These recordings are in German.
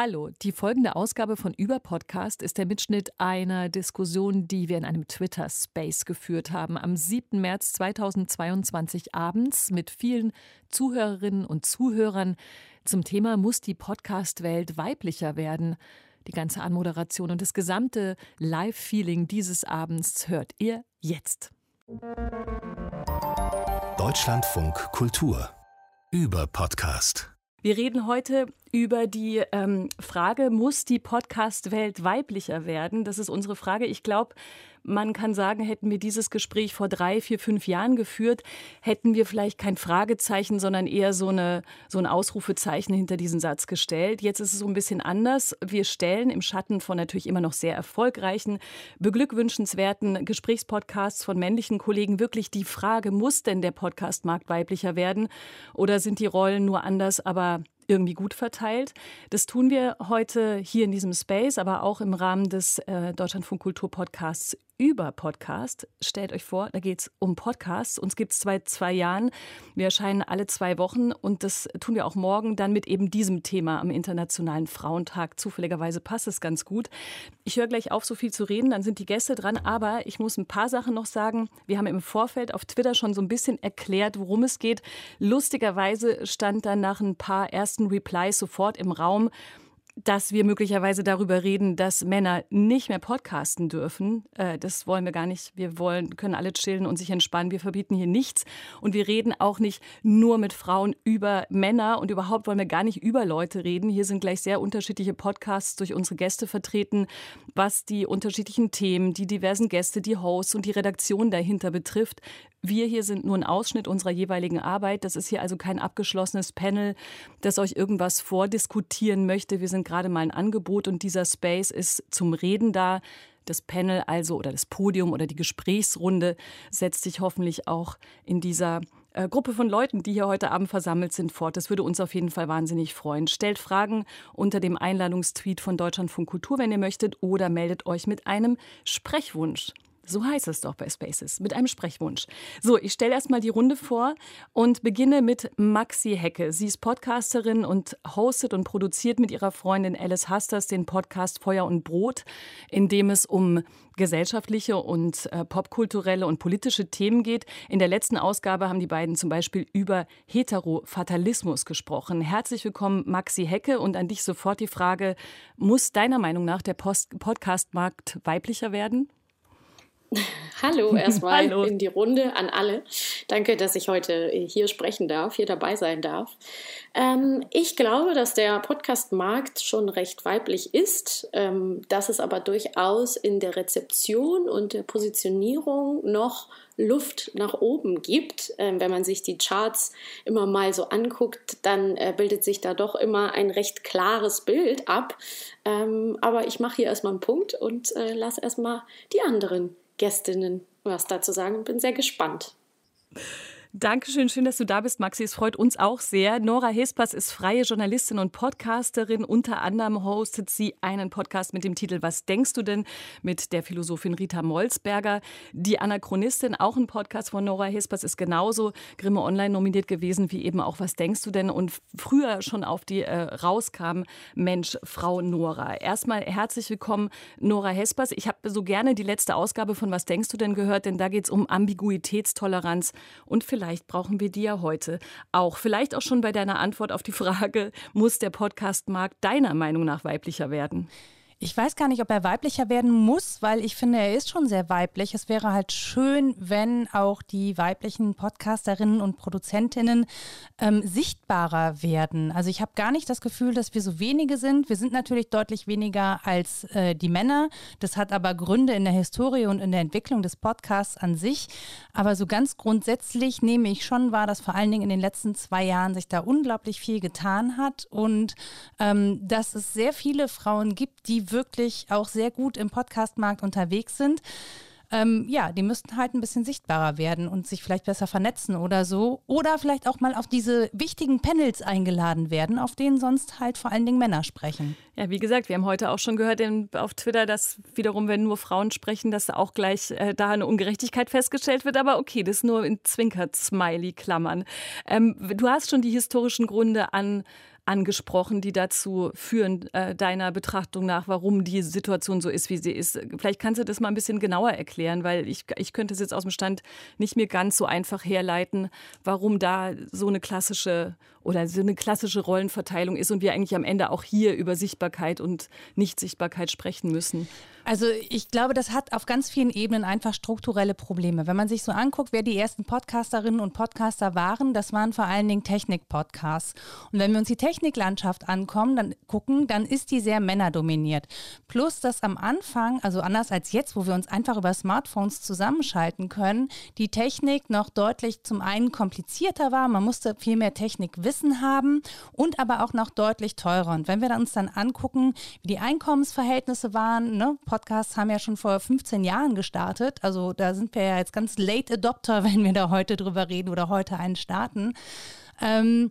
Hallo, die folgende Ausgabe von Über Podcast ist der Mitschnitt einer Diskussion, die wir in einem Twitter Space geführt haben am 7. März 2022 abends mit vielen Zuhörerinnen und Zuhörern zum Thema muss die Podcast-Welt weiblicher werden. Die ganze Anmoderation und das gesamte Live-Feeling dieses Abends hört ihr jetzt. Deutschlandfunk Kultur über Podcast. Wir reden heute über die ähm, Frage, muss die Podcast-Welt weiblicher werden? Das ist unsere Frage. Ich glaube, man kann sagen, hätten wir dieses Gespräch vor drei, vier, fünf Jahren geführt, hätten wir vielleicht kein Fragezeichen, sondern eher so, eine, so ein Ausrufezeichen hinter diesen Satz gestellt. Jetzt ist es so ein bisschen anders. Wir stellen im Schatten von natürlich immer noch sehr erfolgreichen, beglückwünschenswerten Gesprächspodcasts von männlichen Kollegen wirklich die Frage, muss denn der Podcastmarkt weiblicher werden? Oder sind die Rollen nur anders, aber irgendwie gut verteilt. Das tun wir heute hier in diesem Space, aber auch im Rahmen des äh, Deutschlandfunk Kultur Podcasts über Podcast. Stellt euch vor, da geht es um Podcasts. Uns gibt es seit zwei Jahren. Wir erscheinen alle zwei Wochen und das tun wir auch morgen dann mit eben diesem Thema am Internationalen Frauentag. Zufälligerweise passt es ganz gut. Ich höre gleich auf, so viel zu reden, dann sind die Gäste dran. Aber ich muss ein paar Sachen noch sagen. Wir haben im Vorfeld auf Twitter schon so ein bisschen erklärt, worum es geht. Lustigerweise stand dann nach ein paar ersten Replies sofort im Raum, dass wir möglicherweise darüber reden, dass Männer nicht mehr podcasten dürfen. Äh, das wollen wir gar nicht. Wir wollen, können alle chillen und sich entspannen. Wir verbieten hier nichts. Und wir reden auch nicht nur mit Frauen über Männer. Und überhaupt wollen wir gar nicht über Leute reden. Hier sind gleich sehr unterschiedliche Podcasts durch unsere Gäste vertreten, was die unterschiedlichen Themen, die diversen Gäste, die Hosts und die Redaktion dahinter betrifft. Wir hier sind nur ein Ausschnitt unserer jeweiligen Arbeit. Das ist hier also kein abgeschlossenes Panel, das euch irgendwas vordiskutieren möchte. Wir sind gerade mal ein Angebot und dieser Space ist zum Reden da. Das Panel also oder das Podium oder die Gesprächsrunde setzt sich hoffentlich auch in dieser äh, Gruppe von Leuten, die hier heute Abend versammelt sind, fort. Das würde uns auf jeden Fall wahnsinnig freuen. Stellt Fragen unter dem Einladungstweet von Deutschlandfunk Kultur, wenn ihr möchtet, oder meldet euch mit einem Sprechwunsch. So heißt es doch bei Spaces, mit einem Sprechwunsch. So, ich stelle erstmal die Runde vor und beginne mit Maxi Hecke. Sie ist Podcasterin und hostet und produziert mit ihrer Freundin Alice Hasters den Podcast Feuer und Brot, in dem es um gesellschaftliche und äh, popkulturelle und politische Themen geht. In der letzten Ausgabe haben die beiden zum Beispiel über Heterofatalismus gesprochen. Herzlich willkommen, Maxi Hecke. Und an dich sofort die Frage, muss deiner Meinung nach der Post Podcastmarkt weiblicher werden? Hallo erstmal Hallo. in die Runde an alle. Danke, dass ich heute hier sprechen darf, hier dabei sein darf. Ähm, ich glaube, dass der Podcast-Markt schon recht weiblich ist, ähm, dass es aber durchaus in der Rezeption und der Positionierung noch Luft nach oben gibt. Ähm, wenn man sich die Charts immer mal so anguckt, dann äh, bildet sich da doch immer ein recht klares Bild ab. Ähm, aber ich mache hier erstmal einen Punkt und äh, lasse erstmal die anderen Gästinnen was dazu sagen und bin sehr gespannt. Dankeschön, schön, dass du da bist, Maxi. Es freut uns auch sehr. Nora Hespers ist freie Journalistin und Podcasterin. Unter anderem hostet sie einen Podcast mit dem Titel Was denkst du denn? mit der Philosophin Rita Molzberger. Die Anachronistin, auch ein Podcast von Nora Hespers, ist genauso Grimme Online nominiert gewesen wie eben auch Was denkst du denn? Und früher schon auf die äh, rauskam Mensch, Frau Nora. Erstmal herzlich willkommen, Nora Hespers. Ich habe so gerne die letzte Ausgabe von Was denkst du denn gehört, denn da geht es um Ambiguitätstoleranz und vielleicht Vielleicht brauchen wir die ja heute auch. Vielleicht auch schon bei deiner Antwort auf die Frage, muss der Podcastmarkt deiner Meinung nach weiblicher werden? Ich weiß gar nicht, ob er weiblicher werden muss, weil ich finde, er ist schon sehr weiblich. Es wäre halt schön, wenn auch die weiblichen Podcasterinnen und Produzentinnen ähm, sichtbarer werden. Also ich habe gar nicht das Gefühl, dass wir so wenige sind. Wir sind natürlich deutlich weniger als äh, die Männer. Das hat aber Gründe in der Historie und in der Entwicklung des Podcasts an sich. Aber so ganz grundsätzlich nehme ich schon wahr, dass vor allen Dingen in den letzten zwei Jahren sich da unglaublich viel getan hat und ähm, dass es sehr viele Frauen gibt, die wirklich auch sehr gut im Podcastmarkt unterwegs sind. Ähm, ja, die müssten halt ein bisschen sichtbarer werden und sich vielleicht besser vernetzen oder so. Oder vielleicht auch mal auf diese wichtigen Panels eingeladen werden, auf denen sonst halt vor allen Dingen Männer sprechen. Ja, wie gesagt, wir haben heute auch schon gehört in, auf Twitter, dass wiederum, wenn nur Frauen sprechen, dass auch gleich äh, da eine Ungerechtigkeit festgestellt wird. Aber okay, das nur in Zwinkert-Smiley-Klammern. Ähm, du hast schon die historischen Gründe an angesprochen, die dazu führen, äh, deiner Betrachtung nach, warum die Situation so ist, wie sie ist. Vielleicht kannst du das mal ein bisschen genauer erklären, weil ich, ich könnte es jetzt aus dem Stand nicht mehr ganz so einfach herleiten, warum da so eine klassische oder so eine klassische Rollenverteilung ist und wir eigentlich am Ende auch hier über Sichtbarkeit und Nichtsichtbarkeit sprechen müssen. Also ich glaube, das hat auf ganz vielen Ebenen einfach strukturelle Probleme. Wenn man sich so anguckt, wer die ersten Podcasterinnen und Podcaster waren, das waren vor allen Dingen Technik-Podcasts. Und wenn wir uns die Techniklandschaft ankommen, dann gucken, dann ist die sehr männerdominiert. Plus, dass am Anfang, also anders als jetzt, wo wir uns einfach über Smartphones zusammenschalten können, die Technik noch deutlich zum einen komplizierter war. Man musste viel mehr Technikwissen haben und aber auch noch deutlich teurer. Und wenn wir uns dann angucken, wie die Einkommensverhältnisse waren, ne, Podcasts haben ja schon vor 15 Jahren gestartet. Also da sind wir ja jetzt ganz Late Adopter, wenn wir da heute drüber reden oder heute einen starten. Ähm,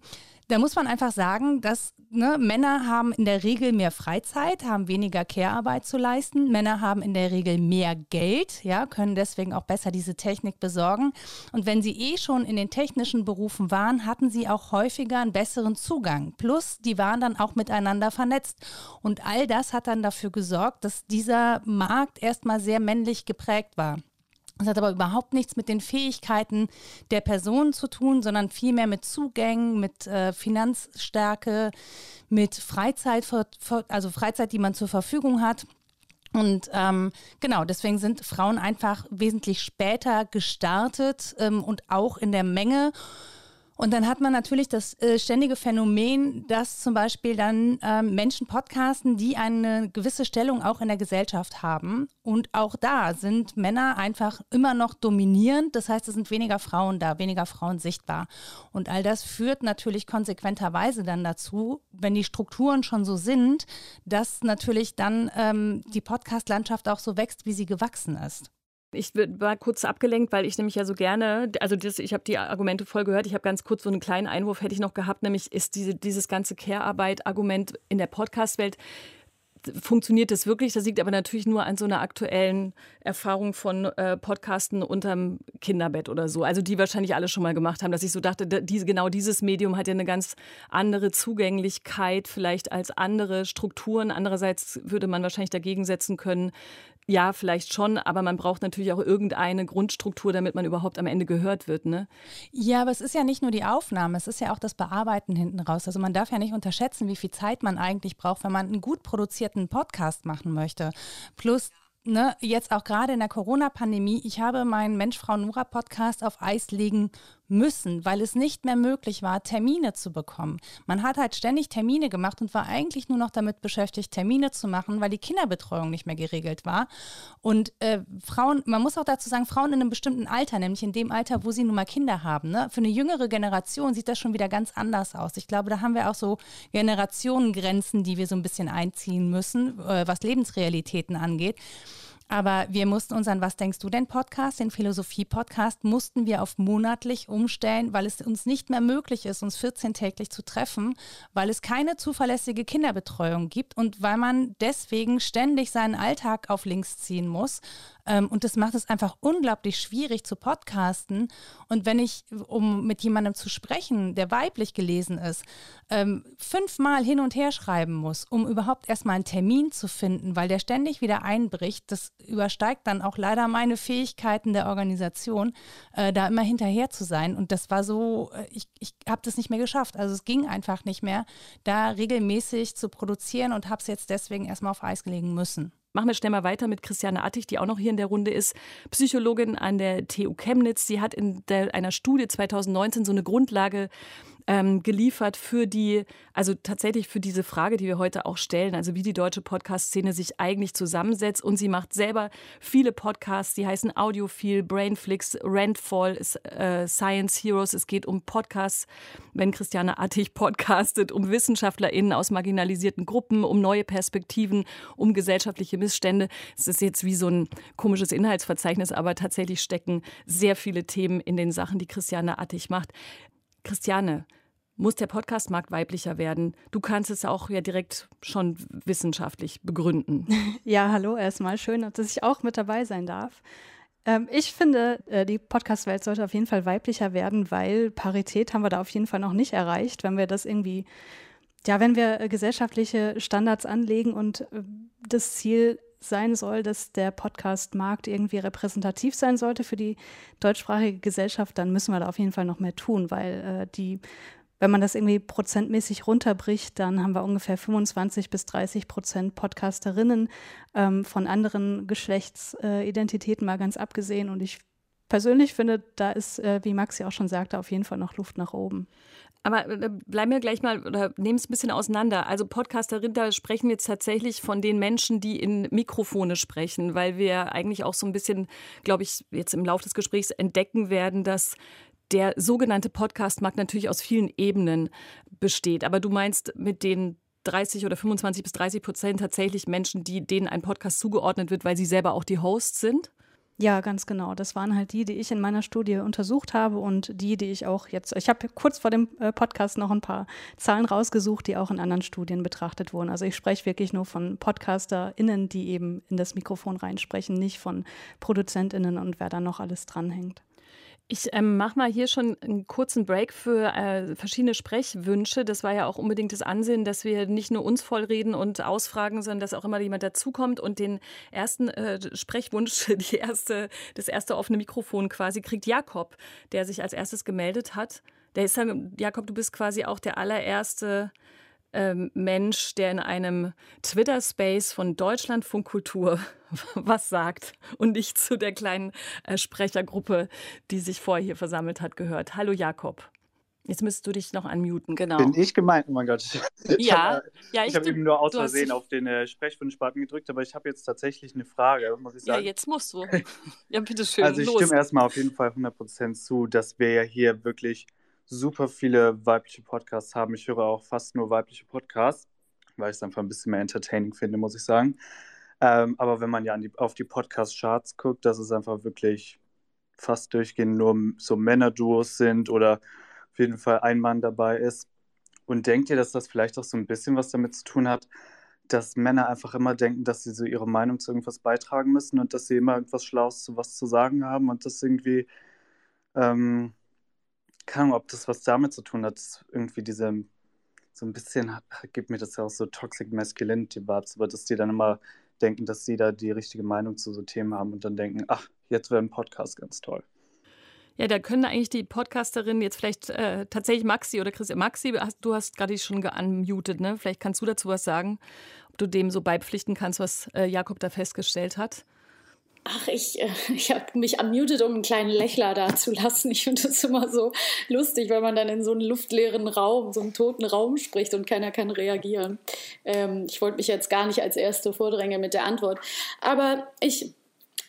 da muss man einfach sagen, dass ne, Männer haben in der Regel mehr Freizeit, haben weniger Care-Arbeit zu leisten. Männer haben in der Regel mehr Geld, ja, können deswegen auch besser diese Technik besorgen. Und wenn sie eh schon in den technischen Berufen waren, hatten sie auch häufiger einen besseren Zugang. Plus, die waren dann auch miteinander vernetzt. Und all das hat dann dafür gesorgt, dass dieser Markt erstmal sehr männlich geprägt war. Das hat aber überhaupt nichts mit den Fähigkeiten der Person zu tun, sondern vielmehr mit Zugängen, mit äh, Finanzstärke, mit Freizeit, also Freizeit, die man zur Verfügung hat. Und ähm, genau, deswegen sind Frauen einfach wesentlich später gestartet ähm, und auch in der Menge. Und dann hat man natürlich das äh, ständige Phänomen, dass zum Beispiel dann ähm, Menschen podcasten, die eine gewisse Stellung auch in der Gesellschaft haben. Und auch da sind Männer einfach immer noch dominierend. Das heißt, es sind weniger Frauen da, weniger Frauen sichtbar. Und all das führt natürlich konsequenterweise dann dazu, wenn die Strukturen schon so sind, dass natürlich dann ähm, die Podcast-Landschaft auch so wächst, wie sie gewachsen ist. Ich war kurz abgelenkt, weil ich nämlich ja so gerne, also das, ich habe die Argumente voll gehört. Ich habe ganz kurz so einen kleinen Einwurf hätte ich noch gehabt, nämlich ist diese, dieses ganze Care-Arbeit-Argument in der Podcast-Welt funktioniert das wirklich. Das liegt aber natürlich nur an so einer aktuellen Erfahrung von äh, Podcasten unterm Kinderbett oder so. Also die wahrscheinlich alle schon mal gemacht haben, dass ich so dachte, diese, genau dieses Medium hat ja eine ganz andere Zugänglichkeit vielleicht als andere Strukturen. Andererseits würde man wahrscheinlich dagegen setzen können, ja, vielleicht schon, aber man braucht natürlich auch irgendeine Grundstruktur, damit man überhaupt am Ende gehört wird, ne? Ja, aber es ist ja nicht nur die Aufnahme, es ist ja auch das Bearbeiten hinten raus. Also man darf ja nicht unterschätzen, wie viel Zeit man eigentlich braucht, wenn man einen gut produzierten Podcast machen möchte. Plus ne, jetzt auch gerade in der Corona-Pandemie, ich habe meinen Mensch-Frau-Nura-Podcast auf Eis legen müssen, weil es nicht mehr möglich war, Termine zu bekommen. Man hat halt ständig Termine gemacht und war eigentlich nur noch damit beschäftigt, Termine zu machen, weil die Kinderbetreuung nicht mehr geregelt war. Und äh, Frauen, man muss auch dazu sagen, Frauen in einem bestimmten Alter, nämlich in dem Alter, wo sie nun mal Kinder haben. Ne? Für eine jüngere Generation sieht das schon wieder ganz anders aus. Ich glaube, da haben wir auch so Generationengrenzen, die wir so ein bisschen einziehen müssen, äh, was Lebensrealitäten angeht. Aber wir mussten unseren Was denkst du denn Podcast, den Philosophie-Podcast, mussten wir auf monatlich umstellen, weil es uns nicht mehr möglich ist, uns 14-täglich zu treffen, weil es keine zuverlässige Kinderbetreuung gibt und weil man deswegen ständig seinen Alltag auf links ziehen muss. Ähm, und das macht es einfach unglaublich schwierig zu podcasten. Und wenn ich, um mit jemandem zu sprechen, der weiblich gelesen ist, ähm, fünfmal hin und her schreiben muss, um überhaupt erstmal einen Termin zu finden, weil der ständig wieder einbricht, das übersteigt dann auch leider meine Fähigkeiten der Organisation, äh, da immer hinterher zu sein. Und das war so, äh, ich, ich habe das nicht mehr geschafft. Also es ging einfach nicht mehr, da regelmäßig zu produzieren und habe es jetzt deswegen erstmal auf Eis gelegen müssen. Machen wir schnell mal weiter mit Christiane Attig, die auch noch hier in der Runde ist, Psychologin an der TU Chemnitz. Sie hat in der, einer Studie 2019 so eine Grundlage ähm, geliefert für die, also tatsächlich für diese Frage, die wir heute auch stellen, also wie die deutsche Podcast-Szene sich eigentlich zusammensetzt. Und sie macht selber viele Podcasts, die heißen Audiophil, Brainflix, Rentfall, äh, Science Heroes. Es geht um Podcasts, wenn Christiane Artig podcastet, um WissenschaftlerInnen aus marginalisierten Gruppen, um neue Perspektiven, um gesellschaftliche Missstände. Es ist jetzt wie so ein komisches Inhaltsverzeichnis, aber tatsächlich stecken sehr viele Themen in den Sachen, die Christiane Attig macht. Christiane, muss der Podcastmarkt weiblicher werden? Du kannst es auch ja direkt schon wissenschaftlich begründen. Ja, hallo erstmal. Schön, dass ich auch mit dabei sein darf. Ähm, ich finde, äh, die Podcast-Welt sollte auf jeden Fall weiblicher werden, weil Parität haben wir da auf jeden Fall noch nicht erreicht. Wenn wir das irgendwie ja, wenn wir äh, gesellschaftliche Standards anlegen und äh, das Ziel sein soll, dass der Podcast-Markt irgendwie repräsentativ sein sollte für die deutschsprachige Gesellschaft, dann müssen wir da auf jeden Fall noch mehr tun, weil äh, die wenn man das irgendwie prozentmäßig runterbricht, dann haben wir ungefähr 25 bis 30 Prozent Podcasterinnen ähm, von anderen Geschlechtsidentitäten mal ganz abgesehen. Und ich persönlich finde, da ist, äh, wie Maxi auch schon sagte, auf jeden Fall noch Luft nach oben. Aber äh, bleiben wir gleich mal oder nehmen es ein bisschen auseinander. Also Podcasterin, da sprechen wir jetzt tatsächlich von den Menschen, die in Mikrofone sprechen, weil wir eigentlich auch so ein bisschen, glaube ich, jetzt im Laufe des Gesprächs entdecken werden, dass der sogenannte Podcast-Markt natürlich aus vielen Ebenen besteht. Aber du meinst mit den 30 oder 25 bis 30 Prozent tatsächlich Menschen, die, denen ein Podcast zugeordnet wird, weil sie selber auch die Hosts sind? Ja, ganz genau. Das waren halt die, die ich in meiner Studie untersucht habe und die, die ich auch jetzt, ich habe kurz vor dem äh, Podcast noch ein paar Zahlen rausgesucht, die auch in anderen Studien betrachtet wurden. Also ich spreche wirklich nur von PodcasterInnen, die eben in das Mikrofon reinsprechen, nicht von ProduzentInnen und wer da noch alles dranhängt. Ich ähm, mache mal hier schon einen kurzen Break für äh, verschiedene Sprechwünsche. Das war ja auch unbedingt das Ansehen, dass wir nicht nur uns vollreden und ausfragen, sondern dass auch immer jemand dazukommt. Und den ersten äh, Sprechwunsch, die erste, das erste offene Mikrofon quasi kriegt Jakob, der sich als erstes gemeldet hat. Der ist dann, Jakob, du bist quasi auch der allererste ähm, Mensch, der in einem Twitter-Space von Deutschlandfunk Kultur was sagt und nicht zu der kleinen äh, Sprechergruppe, die sich vorher hier versammelt hat, gehört. Hallo Jakob. Jetzt müsstest du dich noch unmuten, genau. Bin ich gemeint? Oh mein Gott. Ich ja, hab, ja, ich, ich habe eben nur aus Versehen auf den äh, Sprechwunschbutton gedrückt, aber ich habe jetzt tatsächlich eine Frage, muss ich sagen. Ja, jetzt musst du. Ja, bitteschön. Also ich los. stimme erstmal auf jeden Fall 100% zu, dass wir ja hier wirklich super viele weibliche Podcasts haben. Ich höre auch fast nur weibliche Podcasts, weil ich es einfach ein bisschen mehr entertaining finde, muss ich sagen. Ähm, aber wenn man ja die, auf die Podcast-Charts guckt, dass es einfach wirklich fast durchgehend nur so Männerduos sind oder auf jeden Fall ein Mann dabei ist. Und denkt ihr, dass das vielleicht auch so ein bisschen was damit zu tun hat, dass Männer einfach immer denken, dass sie so ihre Meinung zu irgendwas beitragen müssen und dass sie immer irgendwas Schlaues zu was zu sagen haben und das irgendwie ähm, keine Ahnung, ob das was damit zu tun hat, irgendwie diese, so ein bisschen, gibt mir das ja auch so Toxic Masculinity Vibes, aber dass die dann immer denken, dass sie da die richtige Meinung zu so Themen haben und dann denken, ach, jetzt wäre ein Podcast ganz toll. Ja, da können eigentlich die Podcasterinnen jetzt vielleicht äh, tatsächlich Maxi oder Chris, Maxi, du hast gerade schon geunmutet, ne? Vielleicht kannst du dazu was sagen, ob du dem so beipflichten kannst, was äh, Jakob da festgestellt hat. Ach, ich, äh, ich habe mich unmuted, um einen kleinen Lächler da zu lassen. Ich finde das immer so lustig, wenn man dann in so einen luftleeren Raum, so einen toten Raum spricht und keiner kann reagieren. Ähm, ich wollte mich jetzt gar nicht als Erste vordrängen mit der Antwort. Aber ich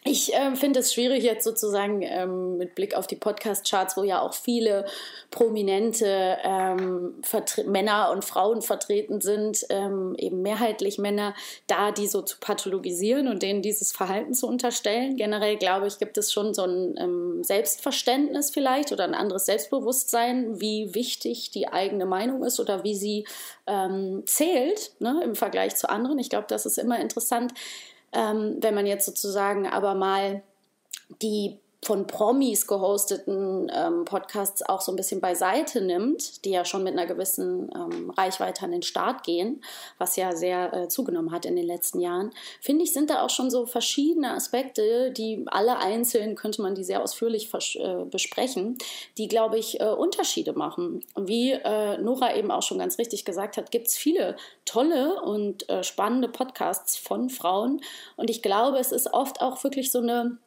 ich äh, finde es schwierig jetzt sozusagen ähm, mit Blick auf die Podcast-Charts, wo ja auch viele prominente ähm, Männer und Frauen vertreten sind, ähm, eben mehrheitlich Männer, da die so zu pathologisieren und denen dieses Verhalten zu unterstellen. Generell glaube ich, gibt es schon so ein ähm, Selbstverständnis vielleicht oder ein anderes Selbstbewusstsein, wie wichtig die eigene Meinung ist oder wie sie ähm, zählt ne, im Vergleich zu anderen. Ich glaube, das ist immer interessant ähm, wenn man jetzt sozusagen aber mal die von Promis gehosteten ähm, Podcasts auch so ein bisschen beiseite nimmt, die ja schon mit einer gewissen ähm, Reichweite an den Start gehen, was ja sehr äh, zugenommen hat in den letzten Jahren, finde ich, sind da auch schon so verschiedene Aspekte, die alle einzeln könnte man die sehr ausführlich äh, besprechen, die, glaube ich, äh, Unterschiede machen. Wie äh, Nora eben auch schon ganz richtig gesagt hat, gibt es viele tolle und äh, spannende Podcasts von Frauen und ich glaube, es ist oft auch wirklich so eine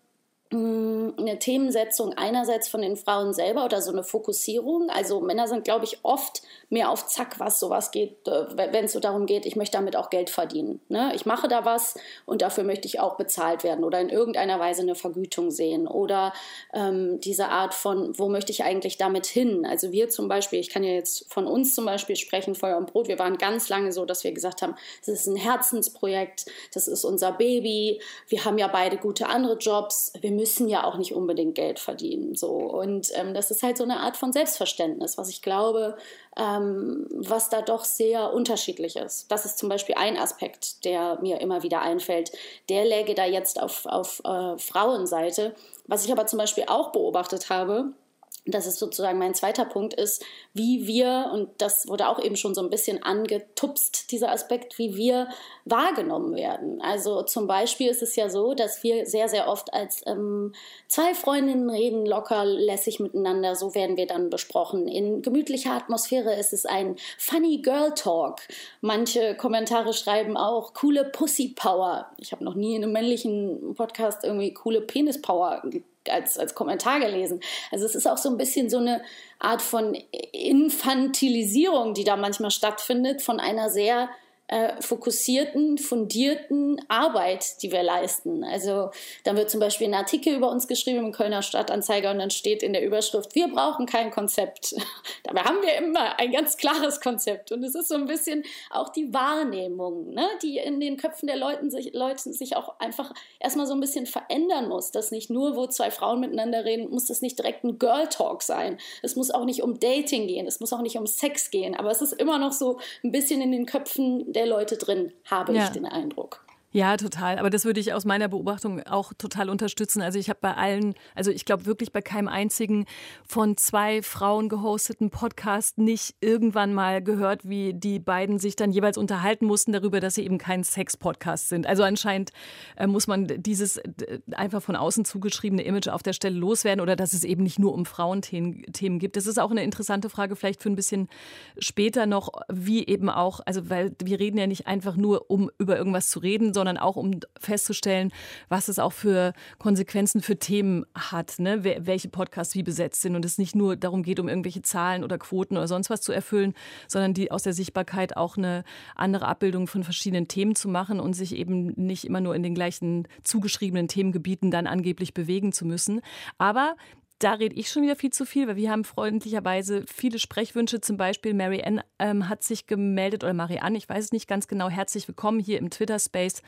eine Themensetzung einerseits von den Frauen selber oder so eine Fokussierung. Also Männer sind, glaube ich, oft mehr auf Zack, was sowas geht, äh, wenn es so darum geht, ich möchte damit auch Geld verdienen. Ne? Ich mache da was und dafür möchte ich auch bezahlt werden oder in irgendeiner Weise eine Vergütung sehen. Oder ähm, diese Art von, wo möchte ich eigentlich damit hin? Also wir zum Beispiel, ich kann ja jetzt von uns zum Beispiel sprechen, Feuer und Brot, wir waren ganz lange so, dass wir gesagt haben, das ist ein Herzensprojekt, das ist unser Baby, wir haben ja beide gute andere Jobs, wir müssen ja auch nicht unbedingt Geld verdienen. So. Und ähm, das ist halt so eine Art von Selbstverständnis, was ich glaube, ähm, was da doch sehr unterschiedlich ist. Das ist zum Beispiel ein Aspekt, der mir immer wieder einfällt. Der läge da jetzt auf, auf äh, Frauenseite. Was ich aber zum Beispiel auch beobachtet habe, das ist sozusagen mein zweiter Punkt, ist, wie wir, und das wurde auch eben schon so ein bisschen angetupst, dieser Aspekt, wie wir wahrgenommen werden. Also zum Beispiel ist es ja so, dass wir sehr, sehr oft als ähm, zwei Freundinnen reden, locker, lässig miteinander, so werden wir dann besprochen. In gemütlicher Atmosphäre ist es ein funny Girl Talk. Manche Kommentare schreiben auch coole Pussy Power. Ich habe noch nie in einem männlichen Podcast irgendwie coole Penis Power als, als Kommentar gelesen. Also es ist auch so ein bisschen so eine Art von Infantilisierung, die da manchmal stattfindet, von einer sehr äh, fokussierten, fundierten Arbeit, die wir leisten. Also dann wird zum Beispiel ein Artikel über uns geschrieben im Kölner Stadtanzeiger und dann steht in der Überschrift, wir brauchen kein Konzept. Dabei haben wir immer ein ganz klares Konzept. Und es ist so ein bisschen auch die Wahrnehmung, ne, die in den Köpfen der Leuten sich, Leuten sich auch einfach erstmal so ein bisschen verändern muss. Dass nicht nur, wo zwei Frauen miteinander reden, muss das nicht direkt ein Girl Talk sein. Es muss auch nicht um Dating gehen, es muss auch nicht um Sex gehen. Aber es ist immer noch so ein bisschen in den Köpfen der der Leute drin, habe ja. ich den Eindruck. Ja, total. Aber das würde ich aus meiner Beobachtung auch total unterstützen. Also ich habe bei allen, also ich glaube wirklich bei keinem einzigen von zwei Frauen gehosteten Podcast nicht irgendwann mal gehört, wie die beiden sich dann jeweils unterhalten mussten darüber, dass sie eben kein Sex-Podcast sind. Also anscheinend äh, muss man dieses äh, einfach von außen zugeschriebene Image auf der Stelle loswerden oder dass es eben nicht nur um Frauenthemen Themen gibt. Das ist auch eine interessante Frage vielleicht für ein bisschen später noch, wie eben auch, also weil wir reden ja nicht einfach nur, um über irgendwas zu reden, sondern auch um festzustellen, was es auch für Konsequenzen für Themen hat, ne? welche Podcasts wie besetzt sind und es nicht nur darum geht, um irgendwelche Zahlen oder Quoten oder sonst was zu erfüllen, sondern die aus der Sichtbarkeit auch eine andere Abbildung von verschiedenen Themen zu machen und sich eben nicht immer nur in den gleichen zugeschriebenen Themengebieten dann angeblich bewegen zu müssen. Aber da rede ich schon wieder viel zu viel, weil wir haben freundlicherweise viele Sprechwünsche. Zum Beispiel Mary Ann ähm, hat sich gemeldet oder Marianne, ich weiß es nicht ganz genau. Herzlich willkommen hier im Twitter-Space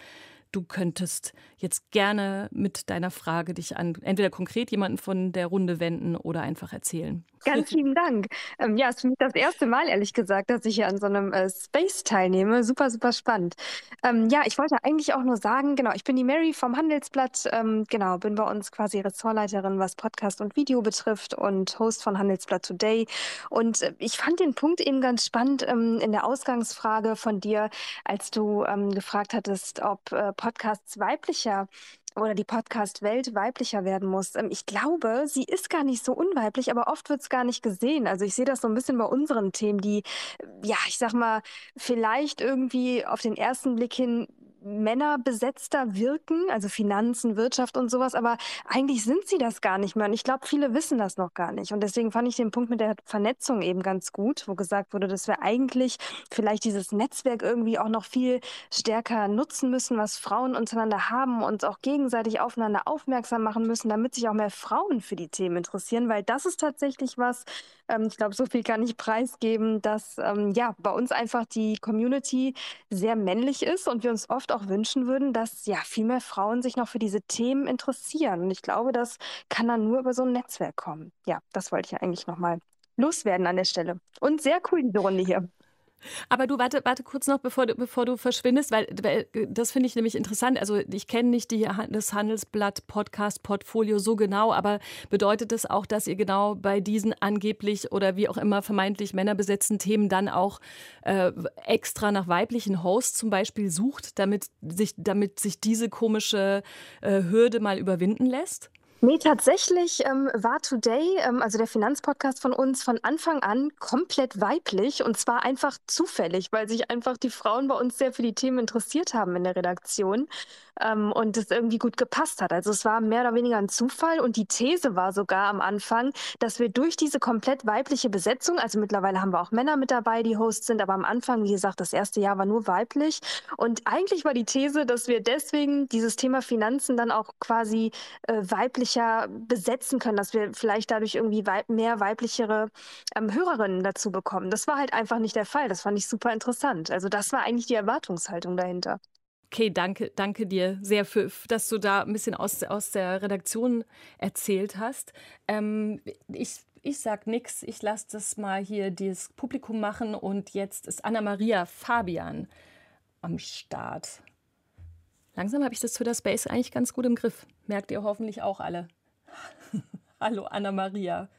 du könntest jetzt gerne mit deiner Frage dich an entweder konkret jemanden von der Runde wenden oder einfach erzählen. Ganz lieben Dank. Ähm, ja, es ist für mich das erste Mal, ehrlich gesagt, dass ich hier an so einem äh, Space teilnehme. Super, super spannend. Ähm, ja, ich wollte eigentlich auch nur sagen, genau, ich bin die Mary vom Handelsblatt. Ähm, genau, bin bei uns quasi Ressortleiterin, was Podcast und Video betrifft und Host von Handelsblatt Today. Und äh, ich fand den Punkt eben ganz spannend ähm, in der Ausgangsfrage von dir, als du ähm, gefragt hattest, ob äh, Podcasts weiblicher oder die Podcast-Welt weiblicher werden muss. Ähm, ich glaube, sie ist gar nicht so unweiblich, aber oft wird es gar nicht gesehen. Also ich sehe das so ein bisschen bei unseren Themen, die, äh, ja, ich sag mal, vielleicht irgendwie auf den ersten Blick hin männerbesetzter wirken, also Finanzen, Wirtschaft und sowas, aber eigentlich sind sie das gar nicht mehr. Und ich glaube, viele wissen das noch gar nicht. Und deswegen fand ich den Punkt mit der Vernetzung eben ganz gut, wo gesagt wurde, dass wir eigentlich vielleicht dieses Netzwerk irgendwie auch noch viel stärker nutzen müssen, was Frauen untereinander haben und auch gegenseitig aufeinander aufmerksam machen müssen, damit sich auch mehr Frauen für die Themen interessieren, weil das ist tatsächlich was, ähm, ich glaube, so viel kann ich preisgeben, dass ähm, ja bei uns einfach die Community sehr männlich ist und wir uns oft auch wünschen würden, dass ja viel mehr Frauen sich noch für diese Themen interessieren. Und ich glaube, das kann dann nur über so ein Netzwerk kommen. Ja, das wollte ich ja eigentlich nochmal loswerden an der Stelle. Und sehr cool, diese Runde hier. Aber du, warte, warte kurz noch, bevor du, bevor du verschwindest, weil, weil das finde ich nämlich interessant. Also ich kenne nicht die, das Handelsblatt-Podcast-Portfolio so genau, aber bedeutet das auch, dass ihr genau bei diesen angeblich oder wie auch immer vermeintlich männerbesetzten Themen dann auch äh, extra nach weiblichen Hosts zum Beispiel sucht, damit sich, damit sich diese komische äh, Hürde mal überwinden lässt? Nee, tatsächlich ähm, war Today, ähm, also der Finanzpodcast von uns, von Anfang an komplett weiblich und zwar einfach zufällig, weil sich einfach die Frauen bei uns sehr für die Themen interessiert haben in der Redaktion ähm, und es irgendwie gut gepasst hat. Also es war mehr oder weniger ein Zufall und die These war sogar am Anfang, dass wir durch diese komplett weibliche Besetzung, also mittlerweile haben wir auch Männer mit dabei, die Hosts sind, aber am Anfang, wie gesagt, das erste Jahr war nur weiblich und eigentlich war die These, dass wir deswegen dieses Thema Finanzen dann auch quasi äh, weiblich weiblicher besetzen können, dass wir vielleicht dadurch irgendwie weib mehr weiblichere ähm, Hörerinnen dazu bekommen. Das war halt einfach nicht der Fall. Das fand ich super interessant. Also das war eigentlich die Erwartungshaltung dahinter. Okay, danke, danke dir sehr, für, dass du da ein bisschen aus, aus der Redaktion erzählt hast. Ähm, ich ich sag nichts, ich lasse das mal hier das Publikum machen und jetzt ist Anna-Maria Fabian am Start. Langsam habe ich das Twitter Space eigentlich ganz gut im Griff. Merkt ihr hoffentlich auch alle. Hallo Anna-Maria.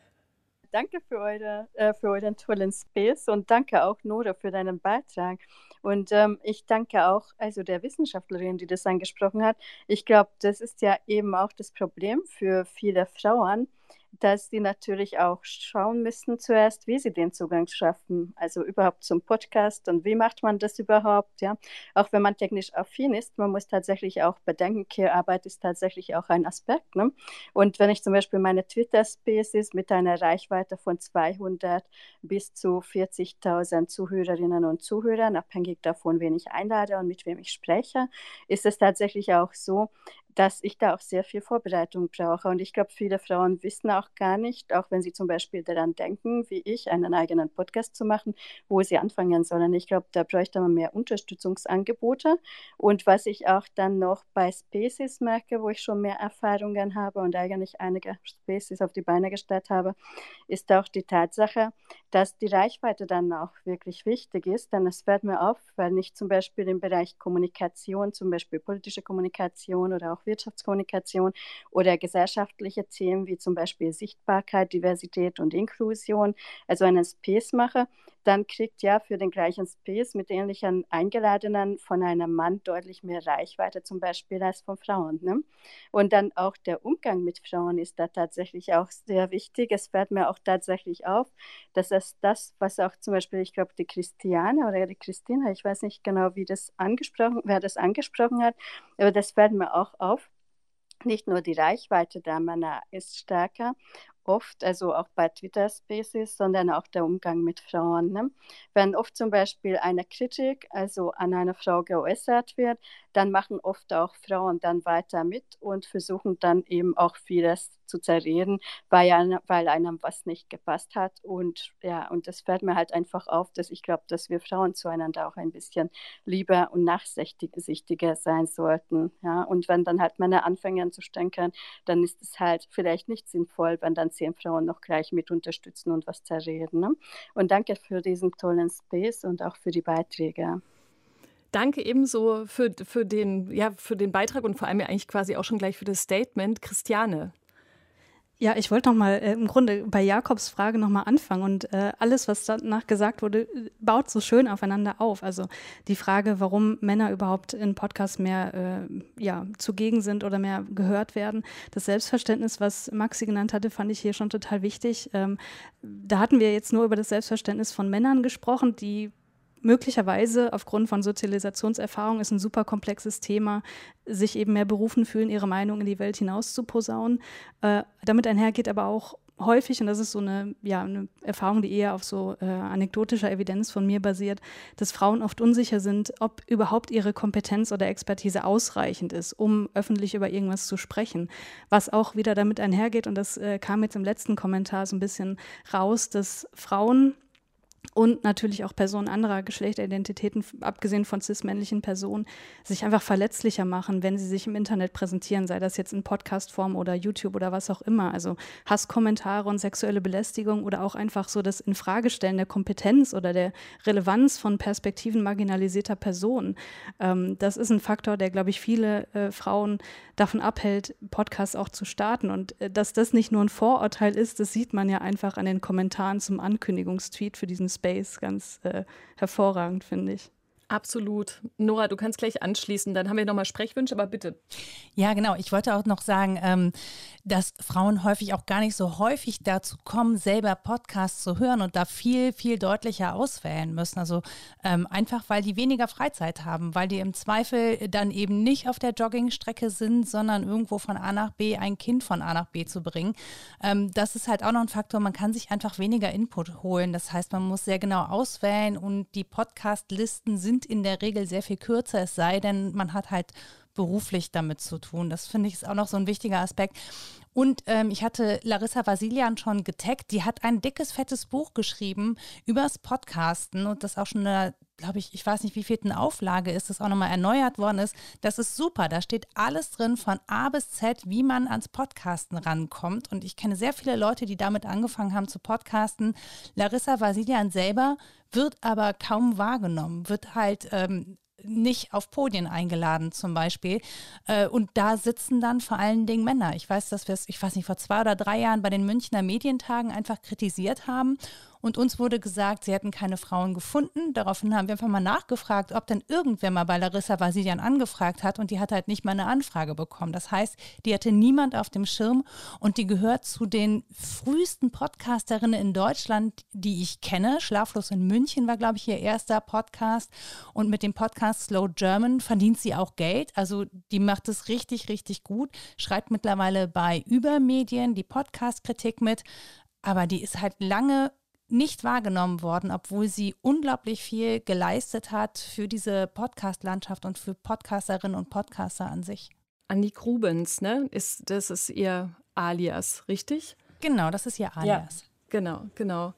danke für, eure, äh, euren tollen Space und danke auch, Nora, für deinen Beitrag. Und ähm, ich danke auch also der Wissenschaftlerin, die das angesprochen hat. Ich glaube, das ist ja eben auch das Problem für viele Frauen, dass sie natürlich auch schauen müssen zuerst, wie sie den Zugang schaffen, also überhaupt zum Podcast und wie macht man das überhaupt, ja. Auch wenn man technisch affin ist, man muss tatsächlich auch bedenken, Care-Arbeit ist tatsächlich auch ein Aspekt. Ne? Und wenn ich zum Beispiel meine Twitter-Spaces mit einer Reichweite von 200 bis zu 40.000 Zuhörerinnen und Zuhörern, abhängig davon, wen ich einlade und mit wem ich spreche, ist es tatsächlich auch so, dass ich da auch sehr viel Vorbereitung brauche. Und ich glaube, viele Frauen wissen auch gar nicht, auch wenn sie zum Beispiel daran denken, wie ich, einen eigenen Podcast zu machen, wo sie anfangen sollen. Ich glaube, da bräuchte man mehr Unterstützungsangebote. Und was ich auch dann noch bei Spaces merke, wo ich schon mehr Erfahrungen habe und eigentlich einige Spaces auf die Beine gestellt habe, ist auch die Tatsache, dass die Reichweite dann auch wirklich wichtig ist. Denn es fällt mir auf, weil ich zum Beispiel im Bereich Kommunikation, zum Beispiel politische Kommunikation oder auch Wirtschaftskommunikation oder gesellschaftliche Themen wie zum Beispiel Sichtbarkeit, Diversität und Inklusion, also einen Space mache, dann kriegt ja für den gleichen Space mit ähnlichen Eingeladenen von einem Mann deutlich mehr Reichweite zum Beispiel als von Frauen. Ne? Und dann auch der Umgang mit Frauen ist da tatsächlich auch sehr wichtig. Es fällt mir auch tatsächlich auf, dass es das, was auch zum Beispiel, ich glaube, die Christiane oder die Christina, ich weiß nicht genau, wie das angesprochen, wer das angesprochen hat, aber das fällt mir auch auf, nicht nur die Reichweite der Männer ist stärker oft, also auch bei Twitter Spaces, sondern auch der Umgang mit Frauen. Ne? Wenn oft zum Beispiel eine Kritik also an eine Frau geäußert wird, dann machen oft auch Frauen dann weiter mit und versuchen dann eben auch vieles zu zerreden, weil, einem, weil einem was nicht gepasst hat. Und ja, und das fällt mir halt einfach auf, dass ich glaube, dass wir Frauen zueinander auch ein bisschen lieber und nachsichtiger sein sollten. Ja, und wenn dann halt Männer anfangen zu stänkern, dann ist es halt vielleicht nicht sinnvoll, wenn dann zehn Frauen noch gleich mit unterstützen und was zerreden. Ne? Und danke für diesen tollen Space und auch für die Beiträge. Danke ebenso für, für, den, ja, für den Beitrag und vor allem ja eigentlich quasi auch schon gleich für das Statement. Christiane. Ja, ich wollte noch mal äh, im Grunde bei Jakobs Frage noch mal anfangen und äh, alles, was danach gesagt wurde, baut so schön aufeinander auf. Also die Frage, warum Männer überhaupt in Podcasts mehr äh, ja, zugegen sind oder mehr gehört werden. Das Selbstverständnis, was Maxi genannt hatte, fand ich hier schon total wichtig. Ähm, da hatten wir jetzt nur über das Selbstverständnis von Männern gesprochen, die möglicherweise aufgrund von Sozialisationserfahrung ist ein super komplexes Thema, sich eben mehr berufen fühlen, ihre Meinung in die Welt hinaus zu posaunen. Äh, damit einhergeht aber auch häufig, und das ist so eine, ja, eine Erfahrung, die eher auf so äh, anekdotischer Evidenz von mir basiert, dass Frauen oft unsicher sind, ob überhaupt ihre Kompetenz oder Expertise ausreichend ist, um öffentlich über irgendwas zu sprechen. Was auch wieder damit einhergeht, und das äh, kam jetzt im letzten Kommentar so ein bisschen raus, dass Frauen und natürlich auch Personen anderer Geschlechteridentitäten, abgesehen von cis-männlichen Personen, sich einfach verletzlicher machen, wenn sie sich im Internet präsentieren, sei das jetzt in Podcastform oder YouTube oder was auch immer. Also Hasskommentare und sexuelle Belästigung oder auch einfach so das Infragestellen der Kompetenz oder der Relevanz von Perspektiven marginalisierter Personen. Ähm, das ist ein Faktor, der, glaube ich, viele äh, Frauen davon abhält, Podcasts auch zu starten. Und äh, dass das nicht nur ein Vorurteil ist, das sieht man ja einfach an den Kommentaren zum Ankündigungstweet für diesen Space ganz äh, hervorragend, finde ich. Absolut. Nora, du kannst gleich anschließen. Dann haben wir nochmal Sprechwünsche, aber bitte. Ja, genau. Ich wollte auch noch sagen, ähm, dass Frauen häufig auch gar nicht so häufig dazu kommen, selber Podcasts zu hören und da viel, viel deutlicher auswählen müssen. Also ähm, einfach, weil die weniger Freizeit haben, weil die im Zweifel dann eben nicht auf der Joggingstrecke sind, sondern irgendwo von A nach B ein Kind von A nach B zu bringen. Ähm, das ist halt auch noch ein Faktor. Man kann sich einfach weniger Input holen. Das heißt, man muss sehr genau auswählen und die Podcast-Listen sind sind in der Regel sehr viel kürzer, es sei denn, man hat halt beruflich damit zu tun. Das finde ich ist auch noch so ein wichtiger Aspekt. Und ähm, ich hatte Larissa Vasilian schon getaggt. Die hat ein dickes, fettes Buch geschrieben übers Podcasten und das auch schon eine, glaube ich, ich weiß nicht, wie viel eine Auflage ist, das auch nochmal erneuert worden ist. Das ist super. Da steht alles drin von A bis Z, wie man ans Podcasten rankommt. Und ich kenne sehr viele Leute, die damit angefangen haben zu podcasten. Larissa Vasilian selber wird aber kaum wahrgenommen, wird halt ähm, nicht auf Podien eingeladen zum Beispiel. Äh, und da sitzen dann vor allen Dingen Männer. Ich weiß, dass wir es, ich weiß nicht, vor zwei oder drei Jahren bei den Münchner Medientagen einfach kritisiert haben und uns wurde gesagt, sie hätten keine Frauen gefunden. Daraufhin haben wir einfach mal nachgefragt, ob denn irgendwer mal bei Larissa Vasilian angefragt hat. Und die hat halt nicht mal eine Anfrage bekommen. Das heißt, die hatte niemand auf dem Schirm. Und die gehört zu den frühesten Podcasterinnen in Deutschland, die ich kenne. Schlaflos in München war, glaube ich, ihr erster Podcast. Und mit dem Podcast Slow German verdient sie auch Geld. Also die macht es richtig, richtig gut. Schreibt mittlerweile bei Übermedien die Podcast-Kritik mit. Aber die ist halt lange nicht wahrgenommen worden, obwohl sie unglaublich viel geleistet hat für diese Podcast-Landschaft und für Podcasterinnen und Podcaster an sich. Annik Rubens, ne? Ist, das ist ihr Alias, richtig? Genau, das ist ihr Alias. Ja, genau, genau.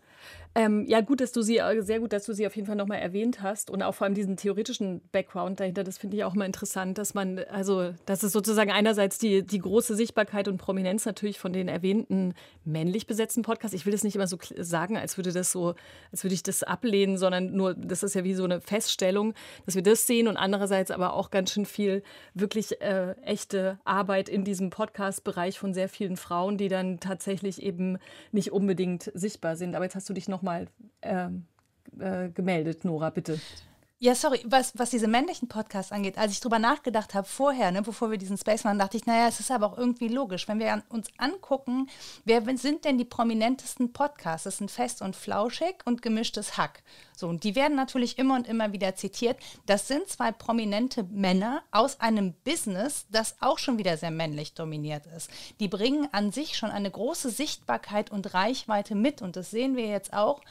Ähm, ja, gut, dass du sie, äh, sehr gut, dass du sie auf jeden Fall nochmal erwähnt hast und auch vor allem diesen theoretischen Background dahinter, das finde ich auch mal interessant, dass man, also, das ist sozusagen einerseits die, die große Sichtbarkeit und Prominenz natürlich von den erwähnten männlich besetzten Podcasts. Ich will das nicht immer so sagen, als würde das so, als würde ich das ablehnen, sondern nur, das ist ja wie so eine Feststellung, dass wir das sehen und andererseits aber auch ganz schön viel wirklich äh, echte Arbeit in diesem Podcast-Bereich von sehr vielen Frauen, die dann tatsächlich eben nicht unbedingt sichtbar sind. Aber jetzt hast du dich noch mal äh, äh, gemeldet, Nora, bitte. Ja, sorry, was, was diese männlichen Podcasts angeht, als ich drüber nachgedacht habe vorher, ne, bevor wir diesen Space machen, dachte ich, naja, es ist aber auch irgendwie logisch. Wenn wir an, uns angucken, wer sind denn die prominentesten Podcasts? Das sind Fest und Flauschig und Gemischtes Hack. So, und die werden natürlich immer und immer wieder zitiert. Das sind zwei prominente Männer aus einem Business, das auch schon wieder sehr männlich dominiert ist. Die bringen an sich schon eine große Sichtbarkeit und Reichweite mit. Und das sehen wir jetzt auch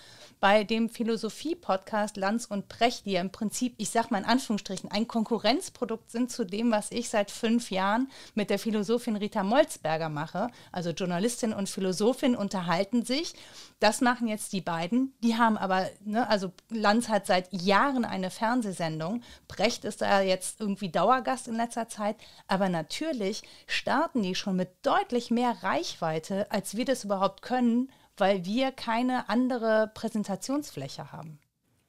bei dem Philosophie-Podcast Lanz und Precht, die ja im Prinzip, ich sag mal in Anführungsstrichen, ein Konkurrenzprodukt sind zu dem, was ich seit fünf Jahren mit der Philosophin Rita Molzberger mache. Also Journalistin und Philosophin unterhalten sich. Das machen jetzt die beiden. Die haben aber, ne, also Lanz hat seit Jahren eine Fernsehsendung. Brecht ist da jetzt irgendwie Dauergast in letzter Zeit. Aber natürlich starten die schon mit deutlich mehr Reichweite, als wir das überhaupt können weil wir keine andere Präsentationsfläche haben.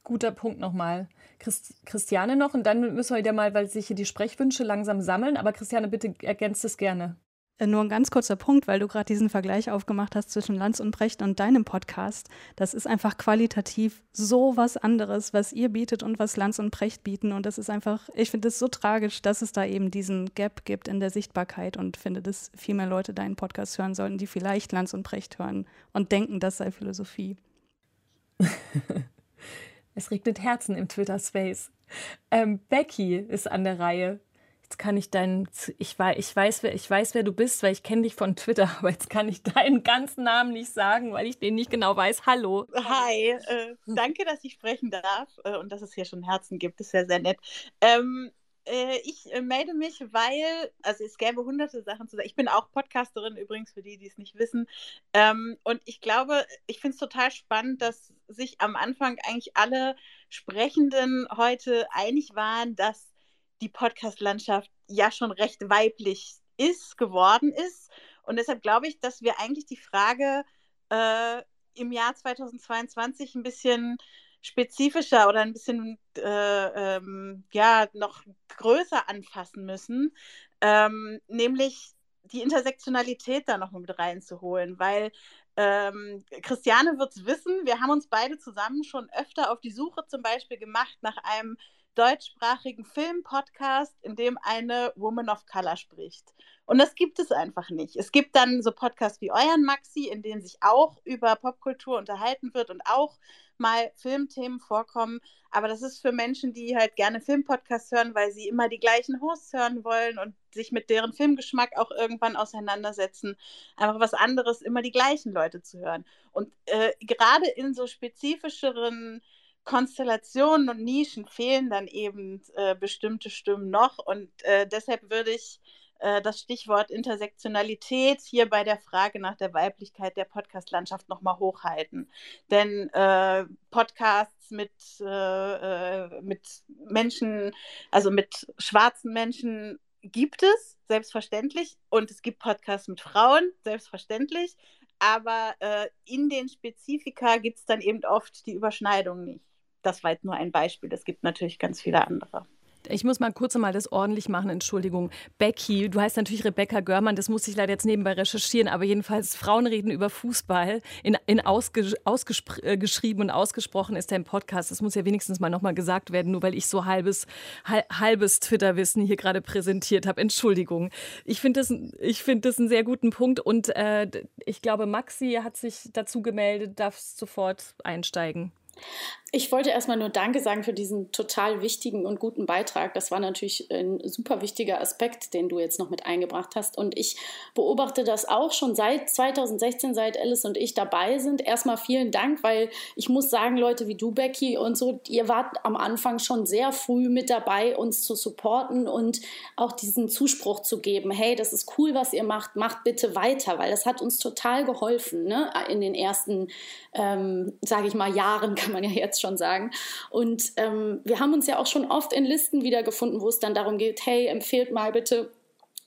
Guter Punkt nochmal. Christ Christiane noch und dann müssen wir wieder mal, weil sich hier die Sprechwünsche langsam sammeln. Aber Christiane, bitte ergänzt es gerne. Äh, nur ein ganz kurzer Punkt, weil du gerade diesen Vergleich aufgemacht hast zwischen Lanz und Brecht und deinem Podcast. Das ist einfach qualitativ so was anderes, was ihr bietet und was Lanz und Brecht bieten. Und das ist einfach, ich finde es so tragisch, dass es da eben diesen Gap gibt in der Sichtbarkeit und finde, dass viel mehr Leute deinen Podcast hören sollten, die vielleicht Lanz und Brecht hören und denken, das sei Philosophie. es regnet Herzen im Twitter-Space. Ähm, Becky ist an der Reihe. Jetzt kann ich deinen, ich weiß, ich weiß, wer, ich weiß, wer du bist, weil ich kenne dich von Twitter, aber jetzt kann ich deinen ganzen Namen nicht sagen, weil ich den nicht genau weiß. Hallo. Hi, äh, danke, dass ich sprechen darf äh, und dass es hier schon Herzen gibt. Das ist ja sehr nett. Ähm, äh, ich äh, melde mich, weil, also es gäbe hunderte Sachen zu sagen. Ich bin auch Podcasterin übrigens, für die, die es nicht wissen. Ähm, und ich glaube, ich finde es total spannend, dass sich am Anfang eigentlich alle Sprechenden heute einig waren, dass die Podcast-Landschaft ja schon recht weiblich ist, geworden ist. Und deshalb glaube ich, dass wir eigentlich die Frage äh, im Jahr 2022 ein bisschen spezifischer oder ein bisschen äh, ähm, ja noch größer anfassen müssen, ähm, nämlich die Intersektionalität da noch mit reinzuholen, weil ähm, Christiane wird es wissen, wir haben uns beide zusammen schon öfter auf die Suche zum Beispiel gemacht nach einem deutschsprachigen Film-Podcast, in dem eine Woman of Color spricht. Und das gibt es einfach nicht. Es gibt dann so Podcasts wie euren Maxi, in denen sich auch über Popkultur unterhalten wird und auch mal Filmthemen vorkommen. Aber das ist für Menschen, die halt gerne Filmpodcasts hören, weil sie immer die gleichen Hosts hören wollen und sich mit deren Filmgeschmack auch irgendwann auseinandersetzen. Einfach was anderes, immer die gleichen Leute zu hören. Und äh, gerade in so spezifischeren Konstellationen und Nischen fehlen dann eben äh, bestimmte Stimmen noch. Und äh, deshalb würde ich äh, das Stichwort Intersektionalität hier bei der Frage nach der Weiblichkeit der Podcast-Landschaft nochmal hochhalten. Denn äh, Podcasts mit, äh, äh, mit Menschen, also mit schwarzen Menschen gibt es, selbstverständlich. Und es gibt Podcasts mit Frauen, selbstverständlich. Aber in den Spezifika gibt es dann eben oft die Überschneidung nicht. Das war jetzt nur ein Beispiel. Es gibt natürlich ganz viele andere. Ich muss mal kurz mal das ordentlich machen, Entschuldigung. Becky, du heißt natürlich Rebecca Görmann, das muss ich leider jetzt nebenbei recherchieren, aber jedenfalls Frauen reden über Fußball in, in ausge, ausgeschrieben äh, und ausgesprochen ist dein Podcast. Das muss ja wenigstens mal nochmal gesagt werden, nur weil ich so halbes, halbes Twitter-Wissen hier gerade präsentiert habe. Entschuldigung. Ich finde das, find das einen sehr guten Punkt und äh, ich glaube, Maxi hat sich dazu gemeldet, darf sofort einsteigen. Ich wollte erstmal nur Danke sagen für diesen total wichtigen und guten Beitrag. Das war natürlich ein super wichtiger Aspekt, den du jetzt noch mit eingebracht hast. Und ich beobachte das auch schon seit 2016, seit Alice und ich dabei sind. Erstmal vielen Dank, weil ich muss sagen, Leute wie du, Becky und so, ihr wart am Anfang schon sehr früh mit dabei, uns zu supporten und auch diesen Zuspruch zu geben. Hey, das ist cool, was ihr macht. Macht bitte weiter, weil das hat uns total geholfen ne? in den ersten, ähm, sage ich mal, Jahren, kann man ja jetzt schon sagen. Und ähm, wir haben uns ja auch schon oft in Listen wiedergefunden, wo es dann darum geht, hey, empfehlt mal bitte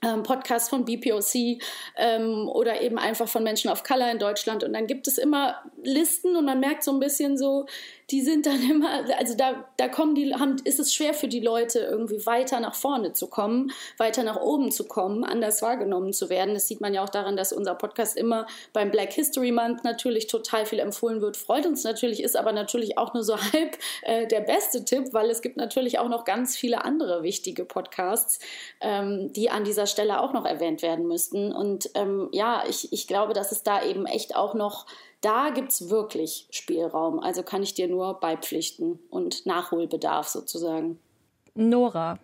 ähm, Podcast von BPOC ähm, oder eben einfach von Menschen of Color in Deutschland. Und dann gibt es immer Listen und man merkt so ein bisschen so, die sind dann immer, also da, da kommen die, haben, ist es schwer für die Leute, irgendwie weiter nach vorne zu kommen, weiter nach oben zu kommen, anders wahrgenommen zu werden. Das sieht man ja auch daran, dass unser Podcast immer beim Black History Month natürlich total viel empfohlen wird. Freut uns natürlich, ist aber natürlich auch nur so halb äh, der beste Tipp, weil es gibt natürlich auch noch ganz viele andere wichtige Podcasts, ähm, die an dieser Stelle auch noch erwähnt werden müssten. Und ähm, ja, ich, ich glaube, dass es da eben echt auch noch da gibt es wirklich Spielraum. Also kann ich dir nur beipflichten und Nachholbedarf sozusagen. Nora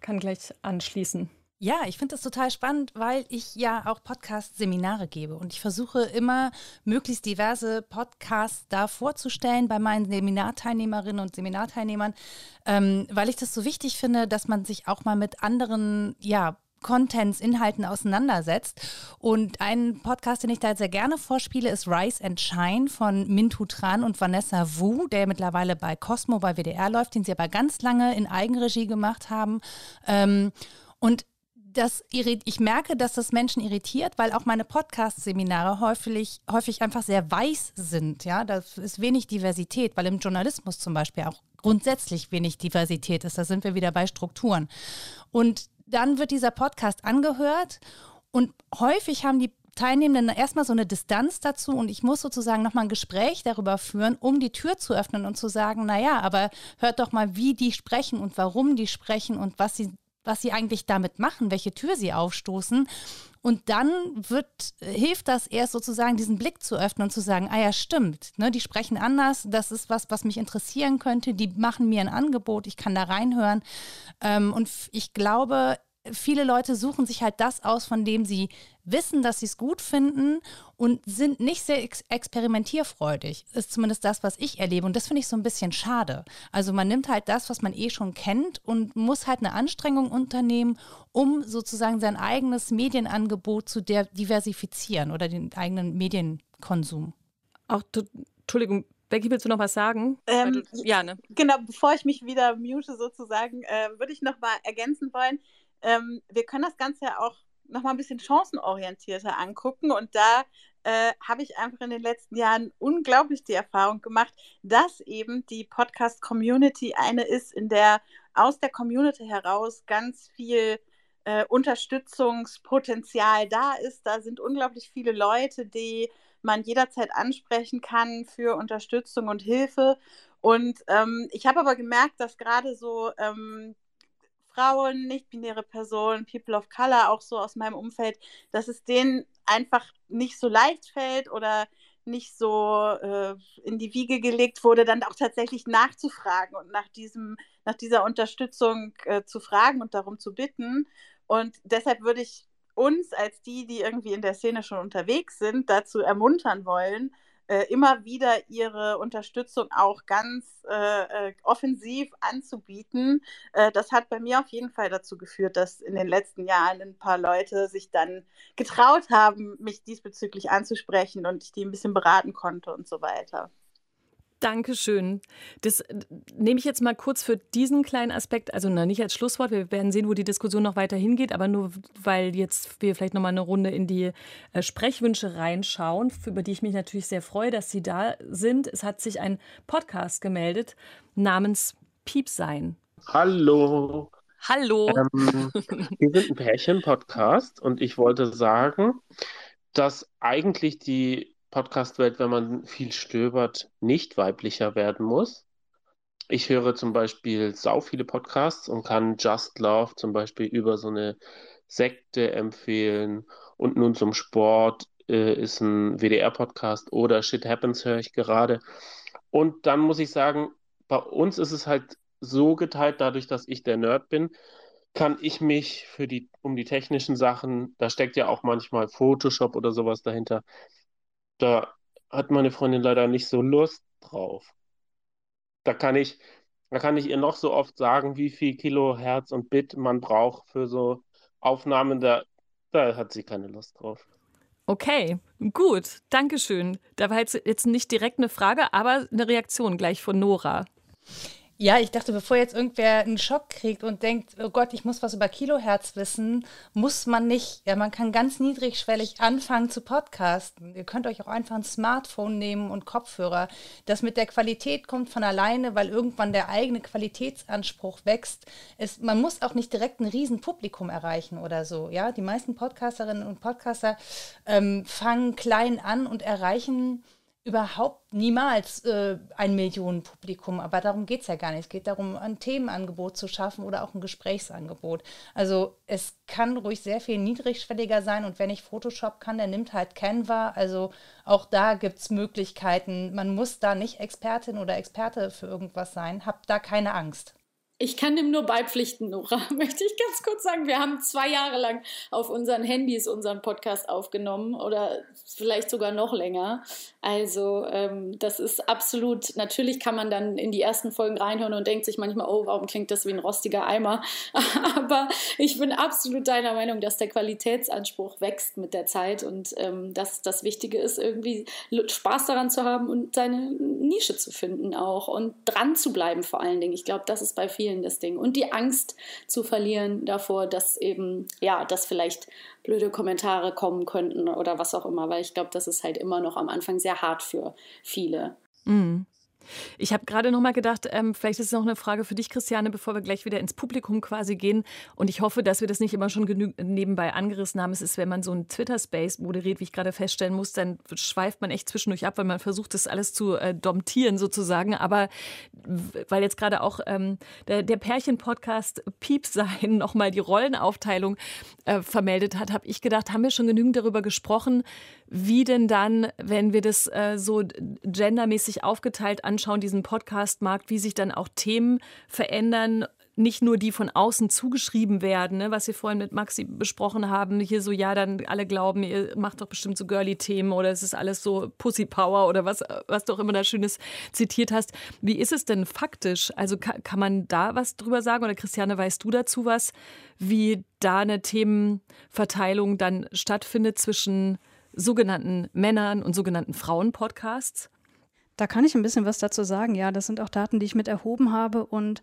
kann gleich anschließen. Ja, ich finde das total spannend, weil ich ja auch Podcast-Seminare gebe und ich versuche immer möglichst diverse Podcasts da vorzustellen bei meinen Seminarteilnehmerinnen und Seminarteilnehmern, ähm, weil ich das so wichtig finde, dass man sich auch mal mit anderen, ja, Contents, Inhalten auseinandersetzt. Und ein Podcast, den ich da sehr gerne vorspiele, ist Rise and Shine von Mintu Tran und Vanessa Wu, der mittlerweile bei Cosmo bei WDR läuft, den sie aber ganz lange in Eigenregie gemacht haben. Ähm, und das ich merke, dass das Menschen irritiert, weil auch meine Podcast-Seminare häufig, häufig einfach sehr weiß sind. Ja, da ist wenig Diversität, weil im Journalismus zum Beispiel auch grundsätzlich wenig Diversität ist. Da sind wir wieder bei Strukturen. Und dann wird dieser Podcast angehört und häufig haben die Teilnehmenden erstmal so eine Distanz dazu und ich muss sozusagen nochmal ein Gespräch darüber führen, um die Tür zu öffnen und zu sagen, naja, aber hört doch mal, wie die sprechen und warum die sprechen und was sie, was sie eigentlich damit machen, welche Tür sie aufstoßen. Und dann wird, hilft das erst sozusagen, diesen Blick zu öffnen und zu sagen, ah ja, stimmt, ne, die sprechen anders, das ist was, was mich interessieren könnte, die machen mir ein Angebot, ich kann da reinhören. Ähm, und ich glaube, viele Leute suchen sich halt das aus, von dem sie wissen, dass sie es gut finden und sind nicht sehr ex experimentierfreudig. Ist zumindest das, was ich erlebe. Und das finde ich so ein bisschen schade. Also man nimmt halt das, was man eh schon kennt und muss halt eine Anstrengung unternehmen, um sozusagen sein eigenes Medienangebot zu diversifizieren oder den eigenen Medienkonsum. Auch, Entschuldigung, Becky, willst du noch was sagen? Ähm, du, ja, ne? Genau, bevor ich mich wieder mute sozusagen, äh, würde ich noch mal ergänzen wollen, ähm, wir können das Ganze ja auch noch mal ein bisschen chancenorientierter angucken. Und da äh, habe ich einfach in den letzten Jahren unglaublich die Erfahrung gemacht, dass eben die Podcast-Community eine ist, in der aus der Community heraus ganz viel äh, Unterstützungspotenzial da ist. Da sind unglaublich viele Leute, die man jederzeit ansprechen kann für Unterstützung und Hilfe. Und ähm, ich habe aber gemerkt, dass gerade so ähm, Frauen, nicht-binäre Personen, People of Color, auch so aus meinem Umfeld, dass es denen einfach nicht so leicht fällt oder nicht so äh, in die Wiege gelegt wurde, dann auch tatsächlich nachzufragen und nach, diesem, nach dieser Unterstützung äh, zu fragen und darum zu bitten. Und deshalb würde ich uns als die, die irgendwie in der Szene schon unterwegs sind, dazu ermuntern wollen, äh, immer wieder ihre Unterstützung auch ganz äh, äh, offensiv anzubieten. Äh, das hat bei mir auf jeden Fall dazu geführt, dass in den letzten Jahren ein paar Leute sich dann getraut haben, mich diesbezüglich anzusprechen und ich die ein bisschen beraten konnte und so weiter. Dankeschön. Das äh, nehme ich jetzt mal kurz für diesen kleinen Aspekt, also na, nicht als Schlusswort, wir werden sehen, wo die Diskussion noch weiter hingeht, aber nur weil jetzt wir vielleicht noch mal eine Runde in die äh, Sprechwünsche reinschauen, über die ich mich natürlich sehr freue, dass Sie da sind. Es hat sich ein Podcast gemeldet namens Piepsein. Hallo. Hallo. Ähm, wir sind ein Pärchen-Podcast und ich wollte sagen, dass eigentlich die Podcast-Welt, wenn man viel stöbert, nicht weiblicher werden muss. Ich höre zum Beispiel sau viele Podcasts und kann Just Love zum Beispiel über so eine Sekte empfehlen. Und nun zum Sport äh, ist ein WDR-Podcast oder Shit Happens höre ich gerade. Und dann muss ich sagen, bei uns ist es halt so geteilt, dadurch, dass ich der Nerd bin, kann ich mich für die, um die technischen Sachen, da steckt ja auch manchmal Photoshop oder sowas dahinter, da hat meine Freundin leider nicht so Lust drauf. Da kann ich, da kann ich ihr noch so oft sagen, wie viel Kilohertz und Bit man braucht für so Aufnahmen, da, da hat sie keine Lust drauf. Okay, gut, Dankeschön. Da war jetzt, jetzt nicht direkt eine Frage, aber eine Reaktion gleich von Nora. Ja, ich dachte, bevor jetzt irgendwer einen Schock kriegt und denkt, oh Gott, ich muss was über Kilohertz wissen, muss man nicht. Ja, man kann ganz niedrigschwellig anfangen zu podcasten. Ihr könnt euch auch einfach ein Smartphone nehmen und Kopfhörer. Das mit der Qualität kommt von alleine, weil irgendwann der eigene Qualitätsanspruch wächst. Es, man muss auch nicht direkt ein Riesenpublikum erreichen oder so. Ja, die meisten Podcasterinnen und Podcaster ähm, fangen klein an und erreichen überhaupt niemals äh, ein Millionenpublikum. Aber darum geht es ja gar nicht. Es geht darum, ein Themenangebot zu schaffen oder auch ein Gesprächsangebot. Also es kann ruhig sehr viel niedrigschwelliger sein und wenn ich Photoshop kann, der nimmt halt Canva. Also auch da gibt es Möglichkeiten. Man muss da nicht Expertin oder Experte für irgendwas sein. Habt da keine Angst. Ich kann dem nur beipflichten, Nora, möchte ich ganz kurz sagen. Wir haben zwei Jahre lang auf unseren Handys unseren Podcast aufgenommen oder vielleicht sogar noch länger. Also ähm, das ist absolut, natürlich kann man dann in die ersten Folgen reinhören und denkt sich manchmal, oh, warum klingt das wie ein rostiger Eimer? Aber ich bin absolut deiner Meinung, dass der Qualitätsanspruch wächst mit der Zeit und ähm, dass das Wichtige ist, irgendwie Spaß daran zu haben und seine Nische zu finden auch und dran zu bleiben vor allen Dingen. Ich glaube, das ist bei vielen vielen das Ding. Und die Angst zu verlieren davor, dass eben, ja, dass vielleicht blöde Kommentare kommen könnten oder was auch immer, weil ich glaube, das ist halt immer noch am Anfang sehr hart für viele. Mhm. Ich habe gerade noch mal gedacht, ähm, vielleicht ist es noch eine Frage für dich, Christiane, bevor wir gleich wieder ins Publikum quasi gehen. Und ich hoffe, dass wir das nicht immer schon nebenbei angerissen haben. Es ist, wenn man so einen Twitter-Space moderiert, wie ich gerade feststellen muss, dann schweift man echt zwischendurch ab, weil man versucht, das alles zu äh, domptieren sozusagen. Aber weil jetzt gerade auch ähm, der, der Pärchen-Podcast Piep sein nochmal die Rollenaufteilung äh, vermeldet hat, habe ich gedacht, haben wir schon genügend darüber gesprochen, wie denn dann, wenn wir das äh, so gendermäßig aufgeteilt anschauen, diesen Podcast-Markt, wie sich dann auch Themen verändern, nicht nur die von außen zugeschrieben werden, ne, was wir vorhin mit Maxi besprochen haben, hier so, ja, dann alle glauben, ihr macht doch bestimmt so Girly-Themen oder es ist alles so Pussy Power oder was, was du auch immer da Schönes zitiert hast. Wie ist es denn faktisch? Also kann, kann man da was drüber sagen oder Christiane, weißt du dazu was, wie da eine Themenverteilung dann stattfindet zwischen sogenannten Männern und sogenannten Frauen-Podcasts? Da kann ich ein bisschen was dazu sagen. Ja, das sind auch Daten, die ich mit erhoben habe. Und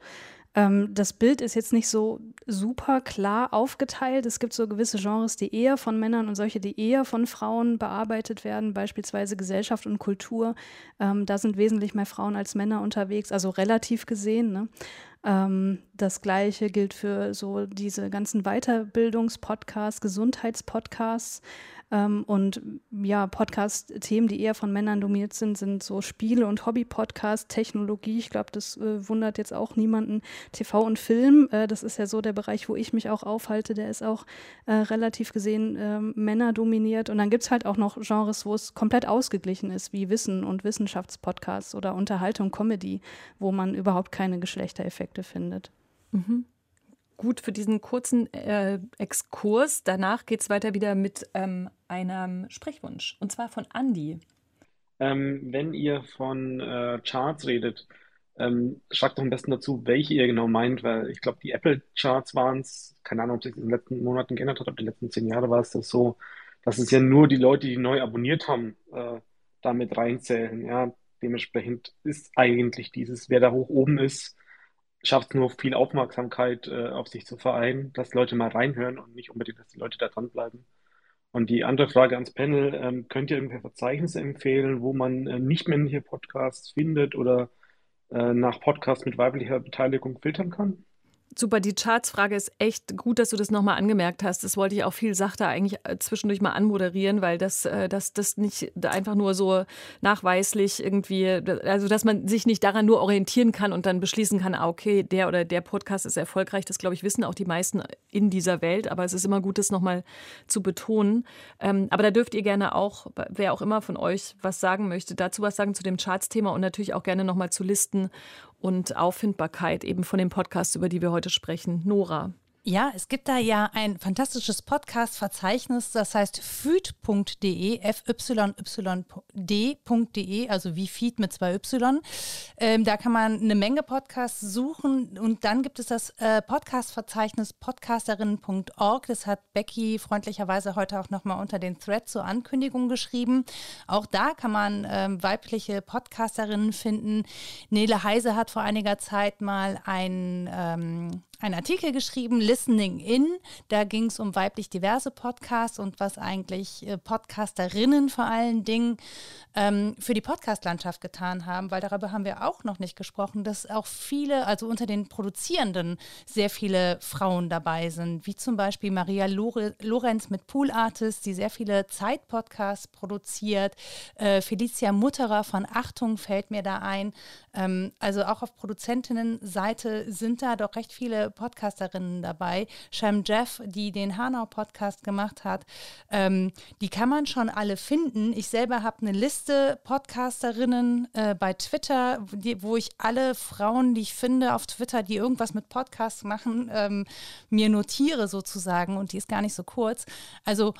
ähm, das Bild ist jetzt nicht so super klar aufgeteilt. Es gibt so gewisse Genres, die eher von Männern und solche, die eher von Frauen bearbeitet werden, beispielsweise Gesellschaft und Kultur. Ähm, da sind wesentlich mehr Frauen als Männer unterwegs, also relativ gesehen. Ne? Ähm, das gleiche gilt für so diese ganzen Weiterbildungspodcasts, Gesundheitspodcasts. Ähm, und ja, Podcast-Themen, die eher von Männern dominiert sind, sind so Spiele- und Hobby-Podcasts, Technologie. Ich glaube, das äh, wundert jetzt auch niemanden. TV und Film, äh, das ist ja so der Bereich, wo ich mich auch aufhalte. Der ist auch äh, relativ gesehen ähm, Männer dominiert. Und dann gibt es halt auch noch Genres, wo es komplett ausgeglichen ist, wie Wissen und Wissenschaftspodcasts oder Unterhaltung, Comedy, wo man überhaupt keine Geschlechtereffekte findet. Mhm gut für diesen kurzen äh, Exkurs. Danach geht es weiter wieder mit ähm, einem Sprechwunsch und zwar von Andy. Ähm, wenn ihr von äh, Charts redet, ähm, schreibt doch am besten dazu, welche ihr genau meint, weil ich glaube, die Apple-Charts waren es, keine Ahnung, ob sich das in den letzten Monaten geändert hat, aber die letzten zehn Jahre war es das so, dass es ja nur die Leute, die neu abonniert haben, äh, damit reinzählen. Ja, dementsprechend ist eigentlich dieses, wer da hoch oben ist, schafft es nur viel Aufmerksamkeit äh, auf sich zu vereinen, dass Leute mal reinhören und nicht unbedingt, dass die Leute da dranbleiben. Und die andere Frage ans Panel, ähm, könnt ihr irgendwelche Verzeichnisse empfehlen, wo man äh, nicht männliche Podcasts findet oder äh, nach Podcasts mit weiblicher Beteiligung filtern kann? Super, die Charts-Frage ist echt gut, dass du das nochmal angemerkt hast. Das wollte ich auch viel sachter eigentlich äh, zwischendurch mal anmoderieren, weil das, äh, das, das nicht einfach nur so nachweislich irgendwie, also dass man sich nicht daran nur orientieren kann und dann beschließen kann, ah, okay, der oder der Podcast ist erfolgreich. Das, glaube ich, wissen auch die meisten in dieser Welt, aber es ist immer gut, das nochmal zu betonen. Ähm, aber da dürft ihr gerne auch, wer auch immer von euch was sagen möchte, dazu was sagen zu dem Charts-Thema und natürlich auch gerne nochmal zu Listen und Auffindbarkeit eben von den Podcasts, über die wir heute sprechen. Nora. Ja, es gibt da ja ein fantastisches Podcast-Verzeichnis, das heißt feed.de, fyyd.de, also wie Feed mit zwei Y. Ähm, da kann man eine Menge Podcasts suchen und dann gibt es das äh, Podcast-Verzeichnis podcasterinnen.org. Das hat Becky freundlicherweise heute auch nochmal unter den Thread zur Ankündigung geschrieben. Auch da kann man ähm, weibliche Podcasterinnen finden. Nele Heise hat vor einiger Zeit mal ein ähm, einen Artikel geschrieben, Listening In. Da ging es um weiblich diverse Podcasts und was eigentlich äh, Podcasterinnen vor allen Dingen ähm, für die Podcastlandschaft getan haben, weil darüber haben wir auch noch nicht gesprochen, dass auch viele, also unter den Produzierenden sehr viele Frauen dabei sind, wie zum Beispiel Maria Lore Lorenz mit Pool Artist, die sehr viele Zeit-Podcasts produziert. Äh, Felicia Mutterer von Achtung fällt mir da ein. Ähm, also auch auf Produzentinnenseite sind da doch recht viele Podcasterinnen dabei. Shem Jeff, die den Hanau-Podcast gemacht hat, ähm, die kann man schon alle finden. Ich selber habe eine Liste Podcasterinnen äh, bei Twitter, die, wo ich alle Frauen, die ich finde auf Twitter, die irgendwas mit Podcasts machen, ähm, mir notiere sozusagen. Und die ist gar nicht so kurz. Also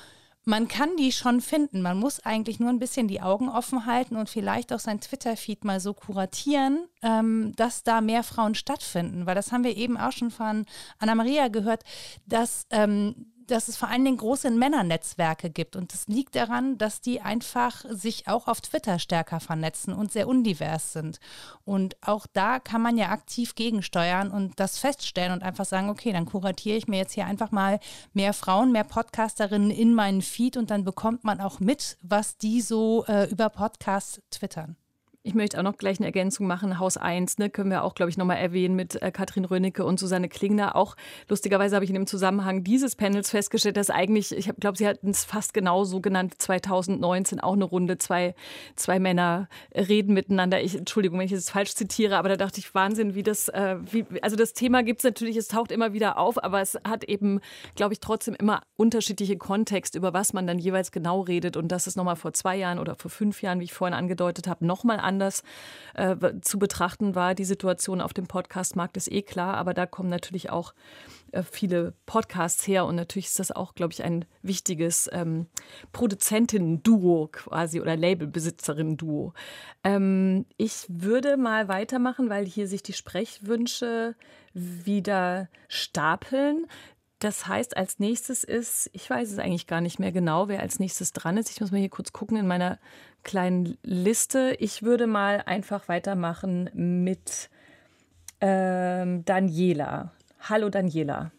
man kann die schon finden. Man muss eigentlich nur ein bisschen die Augen offen halten und vielleicht auch sein Twitter-Feed mal so kuratieren, ähm, dass da mehr Frauen stattfinden. Weil das haben wir eben auch schon von Anna-Maria gehört, dass ähm, dass es vor allen Dingen große Männernetzwerke gibt. Und das liegt daran, dass die einfach sich auch auf Twitter stärker vernetzen und sehr undivers sind. Und auch da kann man ja aktiv gegensteuern und das feststellen und einfach sagen, okay, dann kuratiere ich mir jetzt hier einfach mal mehr Frauen, mehr Podcasterinnen in meinen Feed und dann bekommt man auch mit, was die so äh, über Podcasts twittern. Ich möchte auch noch gleich eine Ergänzung machen. Haus 1, ne, können wir auch, glaube ich, nochmal erwähnen mit äh, Katrin Rönnecke und Susanne Klingner. Auch lustigerweise habe ich in dem Zusammenhang dieses Panels festgestellt, dass eigentlich, ich glaube, sie hatten es fast genauso genannt, 2019 auch eine Runde, zwei, zwei Männer reden miteinander. Ich, Entschuldigung, wenn ich es falsch zitiere, aber da dachte ich, Wahnsinn, wie das, äh, wie, also das Thema gibt es natürlich, es taucht immer wieder auf, aber es hat eben, glaube ich, trotzdem immer unterschiedliche Kontexte, über was man dann jeweils genau redet. Und das ist nochmal vor zwei Jahren oder vor fünf Jahren, wie ich vorhin angedeutet habe, nochmal an anders äh, zu betrachten war. Die Situation auf dem Podcastmarkt ist eh klar, aber da kommen natürlich auch äh, viele Podcasts her und natürlich ist das auch, glaube ich, ein wichtiges ähm, Produzentinnen-Duo quasi oder Labelbesitzerinnen-Duo. Ähm, ich würde mal weitermachen, weil hier sich die Sprechwünsche wieder stapeln. Das heißt, als nächstes ist, ich weiß es eigentlich gar nicht mehr genau, wer als nächstes dran ist. Ich muss mal hier kurz gucken in meiner kleinen Liste. Ich würde mal einfach weitermachen mit ähm, Daniela. Hallo Daniela.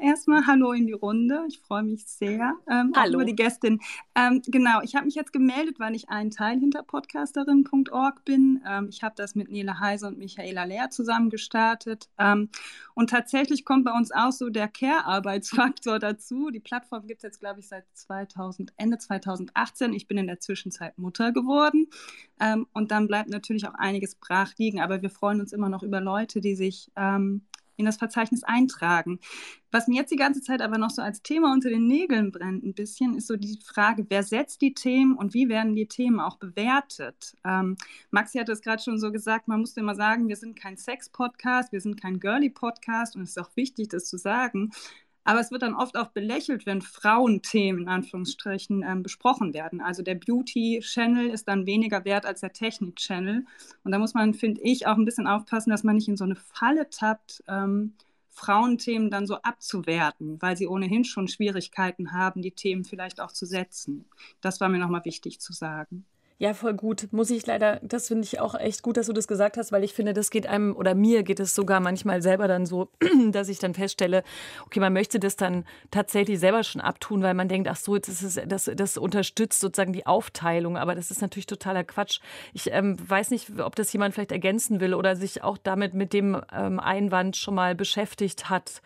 Erstmal Hallo in die Runde. Ich freue mich sehr ähm, Hallo. über die Gästin. Ähm, genau, ich habe mich jetzt gemeldet, weil ich ein Teil hinter podcasterin.org bin. Ähm, ich habe das mit Nele Heise und Michaela Lehr zusammen gestartet. Ähm, und tatsächlich kommt bei uns auch so der Care-Arbeitsfaktor dazu. Die Plattform gibt es jetzt, glaube ich, seit 2000, Ende 2018. Ich bin in der Zwischenzeit Mutter geworden. Ähm, und dann bleibt natürlich auch einiges brach liegen. Aber wir freuen uns immer noch über Leute, die sich ähm, in das Verzeichnis eintragen. Was mir jetzt die ganze Zeit aber noch so als Thema unter den Nägeln brennt ein bisschen, ist so die Frage, wer setzt die Themen und wie werden die Themen auch bewertet? Ähm, Maxi hat es gerade schon so gesagt, man musste immer sagen, wir sind kein Sex-Podcast, wir sind kein Girly-Podcast und es ist auch wichtig, das zu sagen. Aber es wird dann oft auch belächelt, wenn Frauenthemen in Anführungsstrichen ähm, besprochen werden. Also der Beauty-Channel ist dann weniger wert als der Technik-Channel. Und da muss man, finde ich, auch ein bisschen aufpassen, dass man nicht in so eine Falle tappt, ähm, Frauenthemen dann so abzuwerten, weil sie ohnehin schon Schwierigkeiten haben, die Themen vielleicht auch zu setzen. Das war mir nochmal wichtig zu sagen. Ja, voll gut. Muss ich leider, das finde ich auch echt gut, dass du das gesagt hast, weil ich finde, das geht einem oder mir geht es sogar manchmal selber dann so, dass ich dann feststelle, okay, man möchte das dann tatsächlich selber schon abtun, weil man denkt, ach so, jetzt ist es, das, das unterstützt sozusagen die Aufteilung, aber das ist natürlich totaler Quatsch. Ich ähm, weiß nicht, ob das jemand vielleicht ergänzen will oder sich auch damit mit dem ähm, Einwand schon mal beschäftigt hat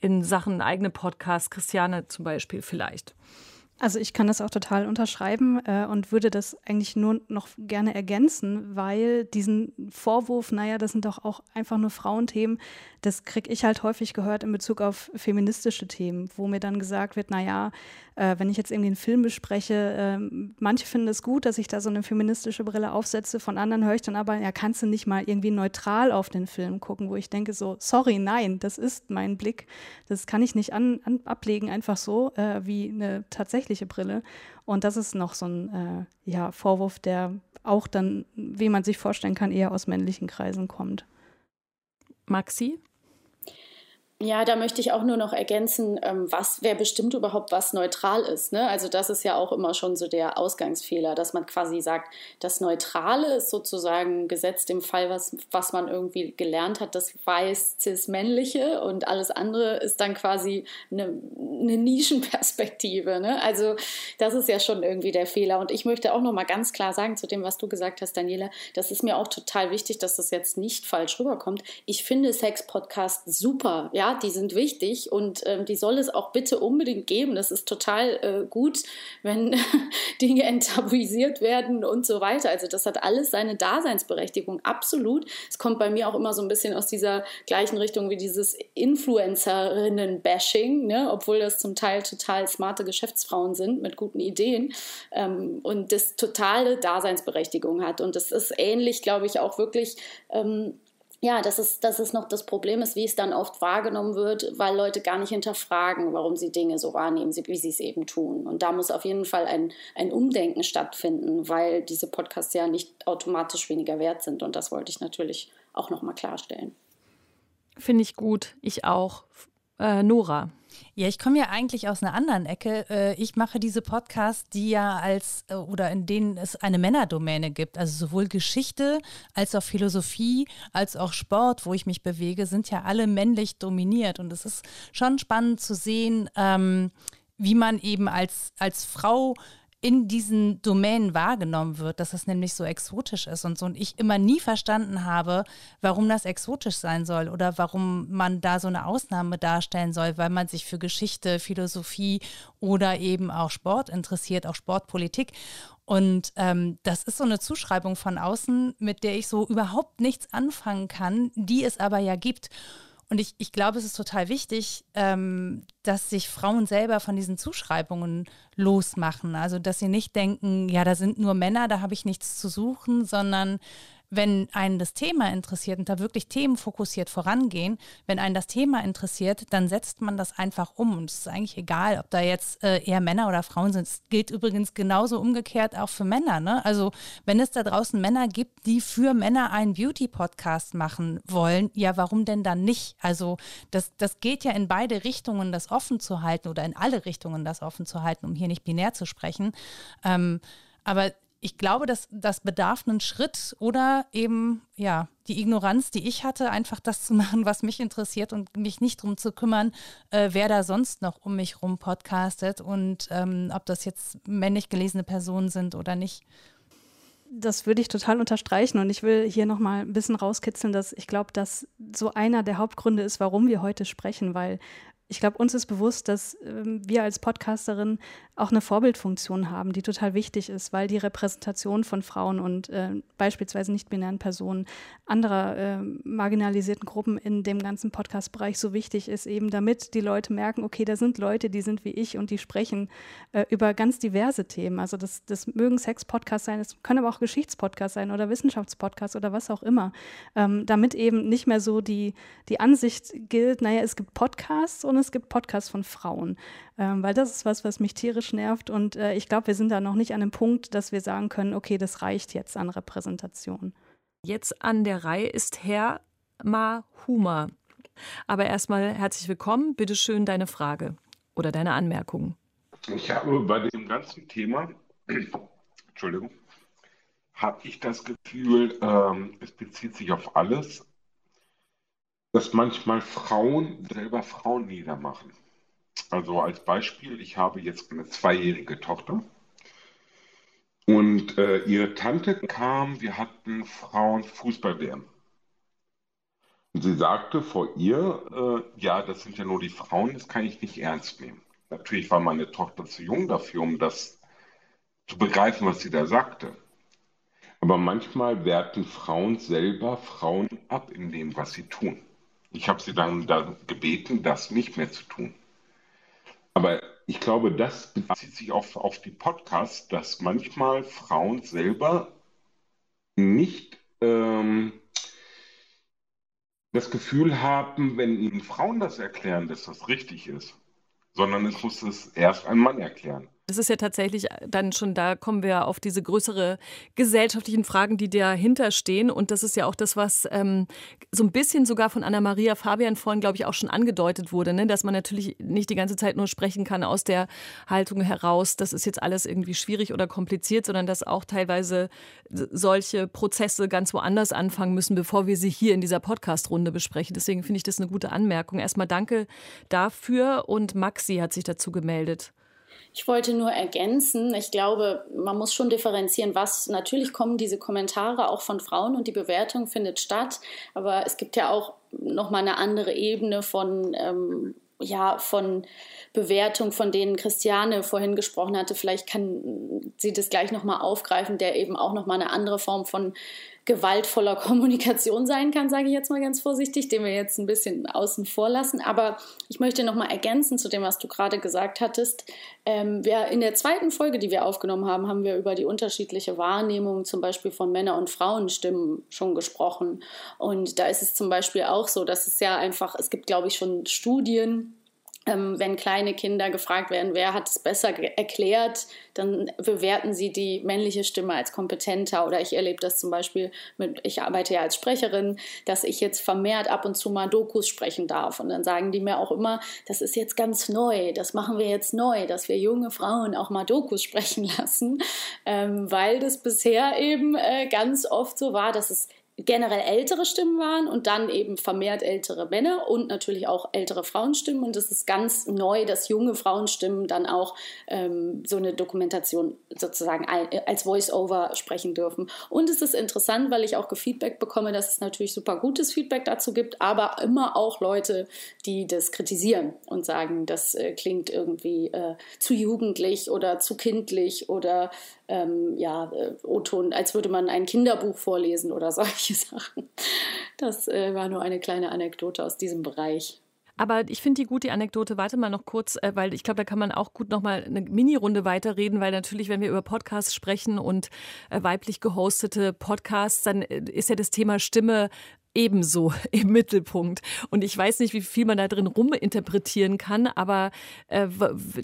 in Sachen eigene Podcasts, Christiane zum Beispiel vielleicht. Also ich kann das auch total unterschreiben äh, und würde das eigentlich nur noch gerne ergänzen, weil diesen Vorwurf, naja, das sind doch auch einfach nur Frauenthemen, das kriege ich halt häufig gehört in Bezug auf feministische Themen, wo mir dann gesagt wird, naja, äh, wenn ich jetzt irgendwie einen Film bespreche, äh, manche finden es gut, dass ich da so eine feministische Brille aufsetze, von anderen höre ich dann aber, ja, kannst du nicht mal irgendwie neutral auf den Film gucken, wo ich denke so, sorry, nein, das ist mein Blick, das kann ich nicht an, an ablegen, einfach so äh, wie eine tatsächliche Brille. Und das ist noch so ein äh, ja, Vorwurf, der auch dann, wie man sich vorstellen kann, eher aus männlichen Kreisen kommt. Maxi? Ja, da möchte ich auch nur noch ergänzen, ähm, was, wer bestimmt überhaupt, was neutral ist. Ne? Also das ist ja auch immer schon so der Ausgangsfehler, dass man quasi sagt, das Neutrale ist sozusagen gesetzt im Fall, was, was man irgendwie gelernt hat, das weiß cis-männliche und alles andere ist dann quasi eine, eine Nischenperspektive. Ne? Also das ist ja schon irgendwie der Fehler. Und ich möchte auch noch mal ganz klar sagen zu dem, was du gesagt hast, Daniela, das ist mir auch total wichtig, dass das jetzt nicht falsch rüberkommt. Ich finde Sex-Podcast super, ja, die sind wichtig und ähm, die soll es auch bitte unbedingt geben. Das ist total äh, gut, wenn Dinge enttabuisiert werden und so weiter. Also das hat alles seine Daseinsberechtigung, absolut. Es kommt bei mir auch immer so ein bisschen aus dieser gleichen Richtung wie dieses Influencerinnen-Bashing, ne? obwohl das zum Teil total smarte Geschäftsfrauen sind mit guten Ideen ähm, und das totale Daseinsberechtigung hat. Und das ist ähnlich, glaube ich, auch wirklich ähm, ja, das ist, das ist noch das Problem ist, wie es dann oft wahrgenommen wird, weil Leute gar nicht hinterfragen, warum sie Dinge so wahrnehmen, wie sie es eben tun. Und da muss auf jeden Fall ein, ein Umdenken stattfinden, weil diese Podcasts ja nicht automatisch weniger wert sind. Und das wollte ich natürlich auch nochmal klarstellen. Finde ich gut. Ich auch. Äh, Nora. Ja, ich komme ja eigentlich aus einer anderen Ecke. Äh, ich mache diese Podcasts, die ja als äh, oder in denen es eine Männerdomäne gibt. Also sowohl Geschichte als auch Philosophie als auch Sport, wo ich mich bewege, sind ja alle männlich dominiert. Und es ist schon spannend zu sehen, ähm, wie man eben als, als Frau in diesen Domänen wahrgenommen wird, dass es nämlich so exotisch ist und so. Und ich immer nie verstanden habe, warum das exotisch sein soll oder warum man da so eine Ausnahme darstellen soll, weil man sich für Geschichte, Philosophie oder eben auch Sport interessiert, auch Sportpolitik. Und ähm, das ist so eine Zuschreibung von außen, mit der ich so überhaupt nichts anfangen kann, die es aber ja gibt. Und ich, ich glaube, es ist total wichtig, ähm, dass sich Frauen selber von diesen Zuschreibungen losmachen. Also, dass sie nicht denken, ja, da sind nur Männer, da habe ich nichts zu suchen, sondern wenn einen das Thema interessiert und da wirklich themenfokussiert vorangehen, wenn einen das Thema interessiert, dann setzt man das einfach um. Und es ist eigentlich egal, ob da jetzt äh, eher Männer oder Frauen sind. Es gilt übrigens genauso umgekehrt auch für Männer. Ne? Also wenn es da draußen Männer gibt, die für Männer einen Beauty-Podcast machen wollen, ja, warum denn dann nicht? Also das, das geht ja in beide Richtungen, das offen zu halten oder in alle Richtungen das offen zu halten, um hier nicht binär zu sprechen. Ähm, aber ich glaube, dass das bedarf einen Schritt oder eben ja die Ignoranz, die ich hatte, einfach das zu machen, was mich interessiert und mich nicht darum zu kümmern, äh, wer da sonst noch um mich rum podcastet und ähm, ob das jetzt männlich gelesene Personen sind oder nicht. Das würde ich total unterstreichen und ich will hier nochmal ein bisschen rauskitzeln, dass ich glaube, dass so einer der Hauptgründe ist, warum wir heute sprechen, weil ich glaube, uns ist bewusst, dass ähm, wir als Podcasterin auch eine Vorbildfunktion haben, die total wichtig ist, weil die Repräsentation von Frauen und äh, beispielsweise nicht-binären Personen anderer äh, marginalisierten Gruppen in dem ganzen Podcast-Bereich so wichtig ist, eben damit die Leute merken, okay, da sind Leute, die sind wie ich und die sprechen äh, über ganz diverse Themen. Also das, das mögen Sex-Podcasts sein, es können aber auch Geschichtspodcasts sein oder Wissenschaftspodcasts oder was auch immer, ähm, damit eben nicht mehr so die, die Ansicht gilt, naja, es gibt Podcasts und es gibt Podcasts von Frauen ähm, weil das ist was, was mich tierisch nervt. Und äh, ich glaube, wir sind da noch nicht an dem Punkt, dass wir sagen können, okay, das reicht jetzt an Repräsentation. Jetzt an der Reihe ist Herr Mahuma. Aber erstmal herzlich willkommen. Bitte schön deine Frage oder deine Anmerkung. Ich habe bei dem ganzen Thema, Entschuldigung, habe ich das Gefühl, ähm, es bezieht sich auf alles, dass manchmal Frauen selber Frauen niedermachen. Also als Beispiel, ich habe jetzt eine zweijährige Tochter und äh, ihre Tante kam, wir hatten Frauen Fußball-WM. Und sie sagte vor ihr, äh, ja, das sind ja nur die Frauen, das kann ich nicht ernst nehmen. Natürlich war meine Tochter zu jung dafür, um das zu begreifen, was sie da sagte. Aber manchmal werten Frauen selber Frauen ab in dem, was sie tun. Ich habe sie dann da gebeten, das nicht mehr zu tun. Aber ich glaube, das bezieht sich auf, auf die Podcasts, dass manchmal Frauen selber nicht ähm, das Gefühl haben, wenn ihnen Frauen das erklären, dass das richtig ist, sondern es muss es erst ein Mann erklären. Das ist ja tatsächlich dann schon, da kommen wir auf diese größere gesellschaftlichen Fragen, die dahinter stehen. Und das ist ja auch das, was ähm, so ein bisschen sogar von Anna-Maria Fabian vorhin, glaube ich, auch schon angedeutet wurde, ne? dass man natürlich nicht die ganze Zeit nur sprechen kann aus der Haltung heraus, das ist jetzt alles irgendwie schwierig oder kompliziert, sondern dass auch teilweise solche Prozesse ganz woanders anfangen müssen, bevor wir sie hier in dieser Podcast-Runde besprechen. Deswegen finde ich das eine gute Anmerkung. Erstmal danke dafür und Maxi hat sich dazu gemeldet. Ich wollte nur ergänzen, ich glaube, man muss schon differenzieren, was natürlich kommen diese Kommentare auch von Frauen und die Bewertung findet statt, aber es gibt ja auch noch mal eine andere Ebene von ähm, ja, von Bewertung, von denen Christiane vorhin gesprochen hatte. Vielleicht kann sie das gleich nochmal aufgreifen, der eben auch nochmal eine andere Form von gewaltvoller Kommunikation sein kann, sage ich jetzt mal ganz vorsichtig, den wir jetzt ein bisschen außen vor lassen. Aber ich möchte nochmal ergänzen zu dem, was du gerade gesagt hattest. Ähm, wir, in der zweiten Folge, die wir aufgenommen haben, haben wir über die unterschiedliche Wahrnehmung zum Beispiel von Männer- und Frauenstimmen schon gesprochen. Und da ist es zum Beispiel auch so, dass es ja einfach, es gibt, glaube ich, schon Studien, ähm, wenn kleine Kinder gefragt werden, wer hat es besser erklärt, dann bewerten sie die männliche Stimme als kompetenter. Oder ich erlebe das zum Beispiel mit, ich arbeite ja als Sprecherin, dass ich jetzt vermehrt ab und zu mal Dokus sprechen darf. Und dann sagen die mir auch immer, das ist jetzt ganz neu, das machen wir jetzt neu, dass wir junge Frauen auch mal Dokus sprechen lassen, ähm, weil das bisher eben äh, ganz oft so war, dass es generell ältere Stimmen waren und dann eben vermehrt ältere Männer und natürlich auch ältere Frauenstimmen. Und es ist ganz neu, dass junge Frauenstimmen dann auch ähm, so eine Dokumentation sozusagen als Voice-Over sprechen dürfen. Und es ist interessant, weil ich auch Feedback bekomme, dass es natürlich super gutes Feedback dazu gibt, aber immer auch Leute, die das kritisieren und sagen, das äh, klingt irgendwie äh, zu jugendlich oder zu kindlich oder ähm, ja, äh, O-Ton, als würde man ein Kinderbuch vorlesen oder solche Sachen. Das äh, war nur eine kleine Anekdote aus diesem Bereich. Aber ich finde die gute Anekdote, warte mal noch kurz, äh, weil ich glaube, da kann man auch gut noch mal eine Mini-Runde weiterreden, weil natürlich, wenn wir über Podcasts sprechen und äh, weiblich gehostete Podcasts, dann äh, ist ja das Thema Stimme ebenso im Mittelpunkt. Und ich weiß nicht, wie viel man da drin ruminterpretieren kann, aber äh,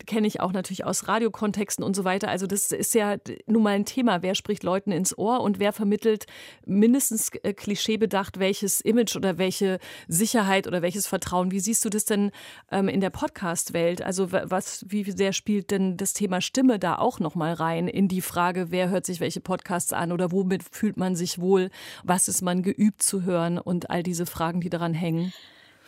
kenne ich auch natürlich aus Radiokontexten und so weiter. Also das ist ja nun mal ein Thema. Wer spricht Leuten ins Ohr und wer vermittelt mindestens äh, klischeebedacht welches Image oder welche Sicherheit oder welches Vertrauen? Wie siehst du das denn ähm, in der Podcast-Welt? Also was, wie sehr spielt denn das Thema Stimme da auch nochmal rein in die Frage, wer hört sich welche Podcasts an oder womit fühlt man sich wohl? Was ist man geübt zu hören? Und all diese Fragen, die daran hängen?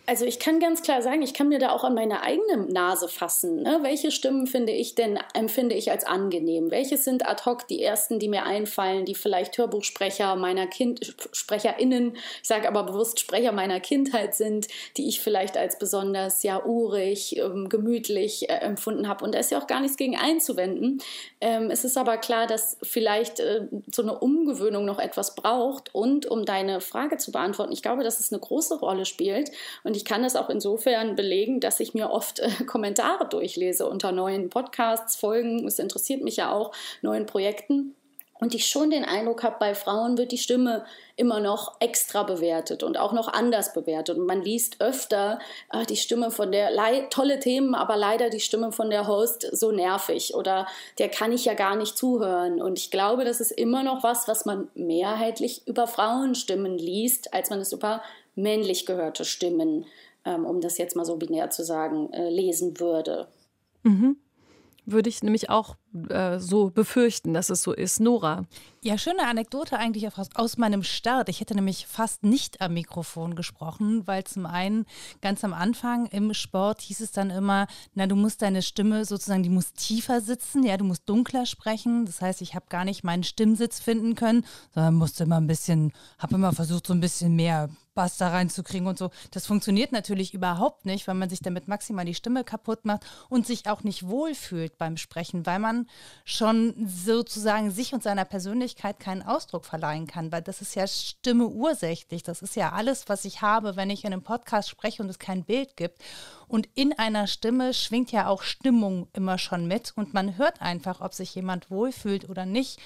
Also ich kann ganz klar sagen, ich kann mir da auch an meine eigene Nase fassen. Ne? Welche Stimmen finde ich denn, empfinde ich als angenehm? Welche sind ad hoc die ersten, die mir einfallen, die vielleicht Hörbuchsprecher meiner Kind, SprecherInnen, ich sage aber bewusst Sprecher meiner Kindheit sind, die ich vielleicht als besonders ja urig, ähm, gemütlich äh, empfunden habe. Und da ist ja auch gar nichts gegen einzuwenden. Ähm, es ist aber klar, dass vielleicht äh, so eine Umgewöhnung noch etwas braucht. Und um deine Frage zu beantworten, ich glaube, dass es eine große Rolle spielt. Und und ich kann das auch insofern belegen, dass ich mir oft äh, Kommentare durchlese unter neuen Podcasts, Folgen. Es interessiert mich ja auch, neuen Projekten. Und ich schon den Eindruck habe, bei Frauen wird die Stimme immer noch extra bewertet und auch noch anders bewertet. Und man liest öfter äh, die Stimme von der, tolle Themen, aber leider die Stimme von der Host so nervig oder der kann ich ja gar nicht zuhören. Und ich glaube, das ist immer noch was, was man mehrheitlich über Frauenstimmen liest, als man es über männlich gehörte Stimmen, ähm, um das jetzt mal so binär zu sagen, äh, lesen würde. Mhm. Würde ich nämlich auch äh, so befürchten, dass es so ist. Nora. Ja, schöne Anekdote eigentlich aus, aus meinem Start. Ich hätte nämlich fast nicht am Mikrofon gesprochen, weil zum einen ganz am Anfang im Sport hieß es dann immer, na, du musst deine Stimme sozusagen, die muss tiefer sitzen, ja, du musst dunkler sprechen. Das heißt, ich habe gar nicht meinen Stimmsitz finden können, sondern musste immer ein bisschen, habe immer versucht, so ein bisschen mehr Bass da reinzukriegen und so. Das funktioniert natürlich überhaupt nicht, weil man sich damit maximal die Stimme kaputt macht und sich auch nicht wohlfühlt beim Sprechen, weil man schon sozusagen sich und seiner Persönlichkeit keinen Ausdruck verleihen kann, weil das ist ja Stimme ursächlich. Das ist ja alles, was ich habe, wenn ich in einem Podcast spreche und es kein Bild gibt. Und in einer Stimme schwingt ja auch Stimmung immer schon mit und man hört einfach, ob sich jemand wohlfühlt oder nicht.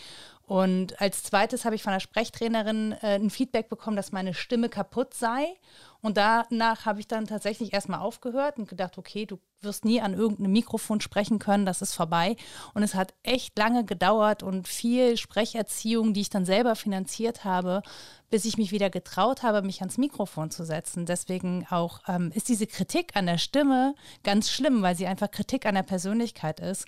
Und als zweites habe ich von der Sprechtrainerin äh, ein Feedback bekommen, dass meine Stimme kaputt sei. Und danach habe ich dann tatsächlich erstmal aufgehört und gedacht, okay, du wirst nie an irgendeinem Mikrofon sprechen können, das ist vorbei. Und es hat echt lange gedauert und viel Sprecherziehung, die ich dann selber finanziert habe, bis ich mich wieder getraut habe, mich ans Mikrofon zu setzen. Deswegen auch ähm, ist diese Kritik an der Stimme ganz schlimm, weil sie einfach Kritik an der Persönlichkeit ist.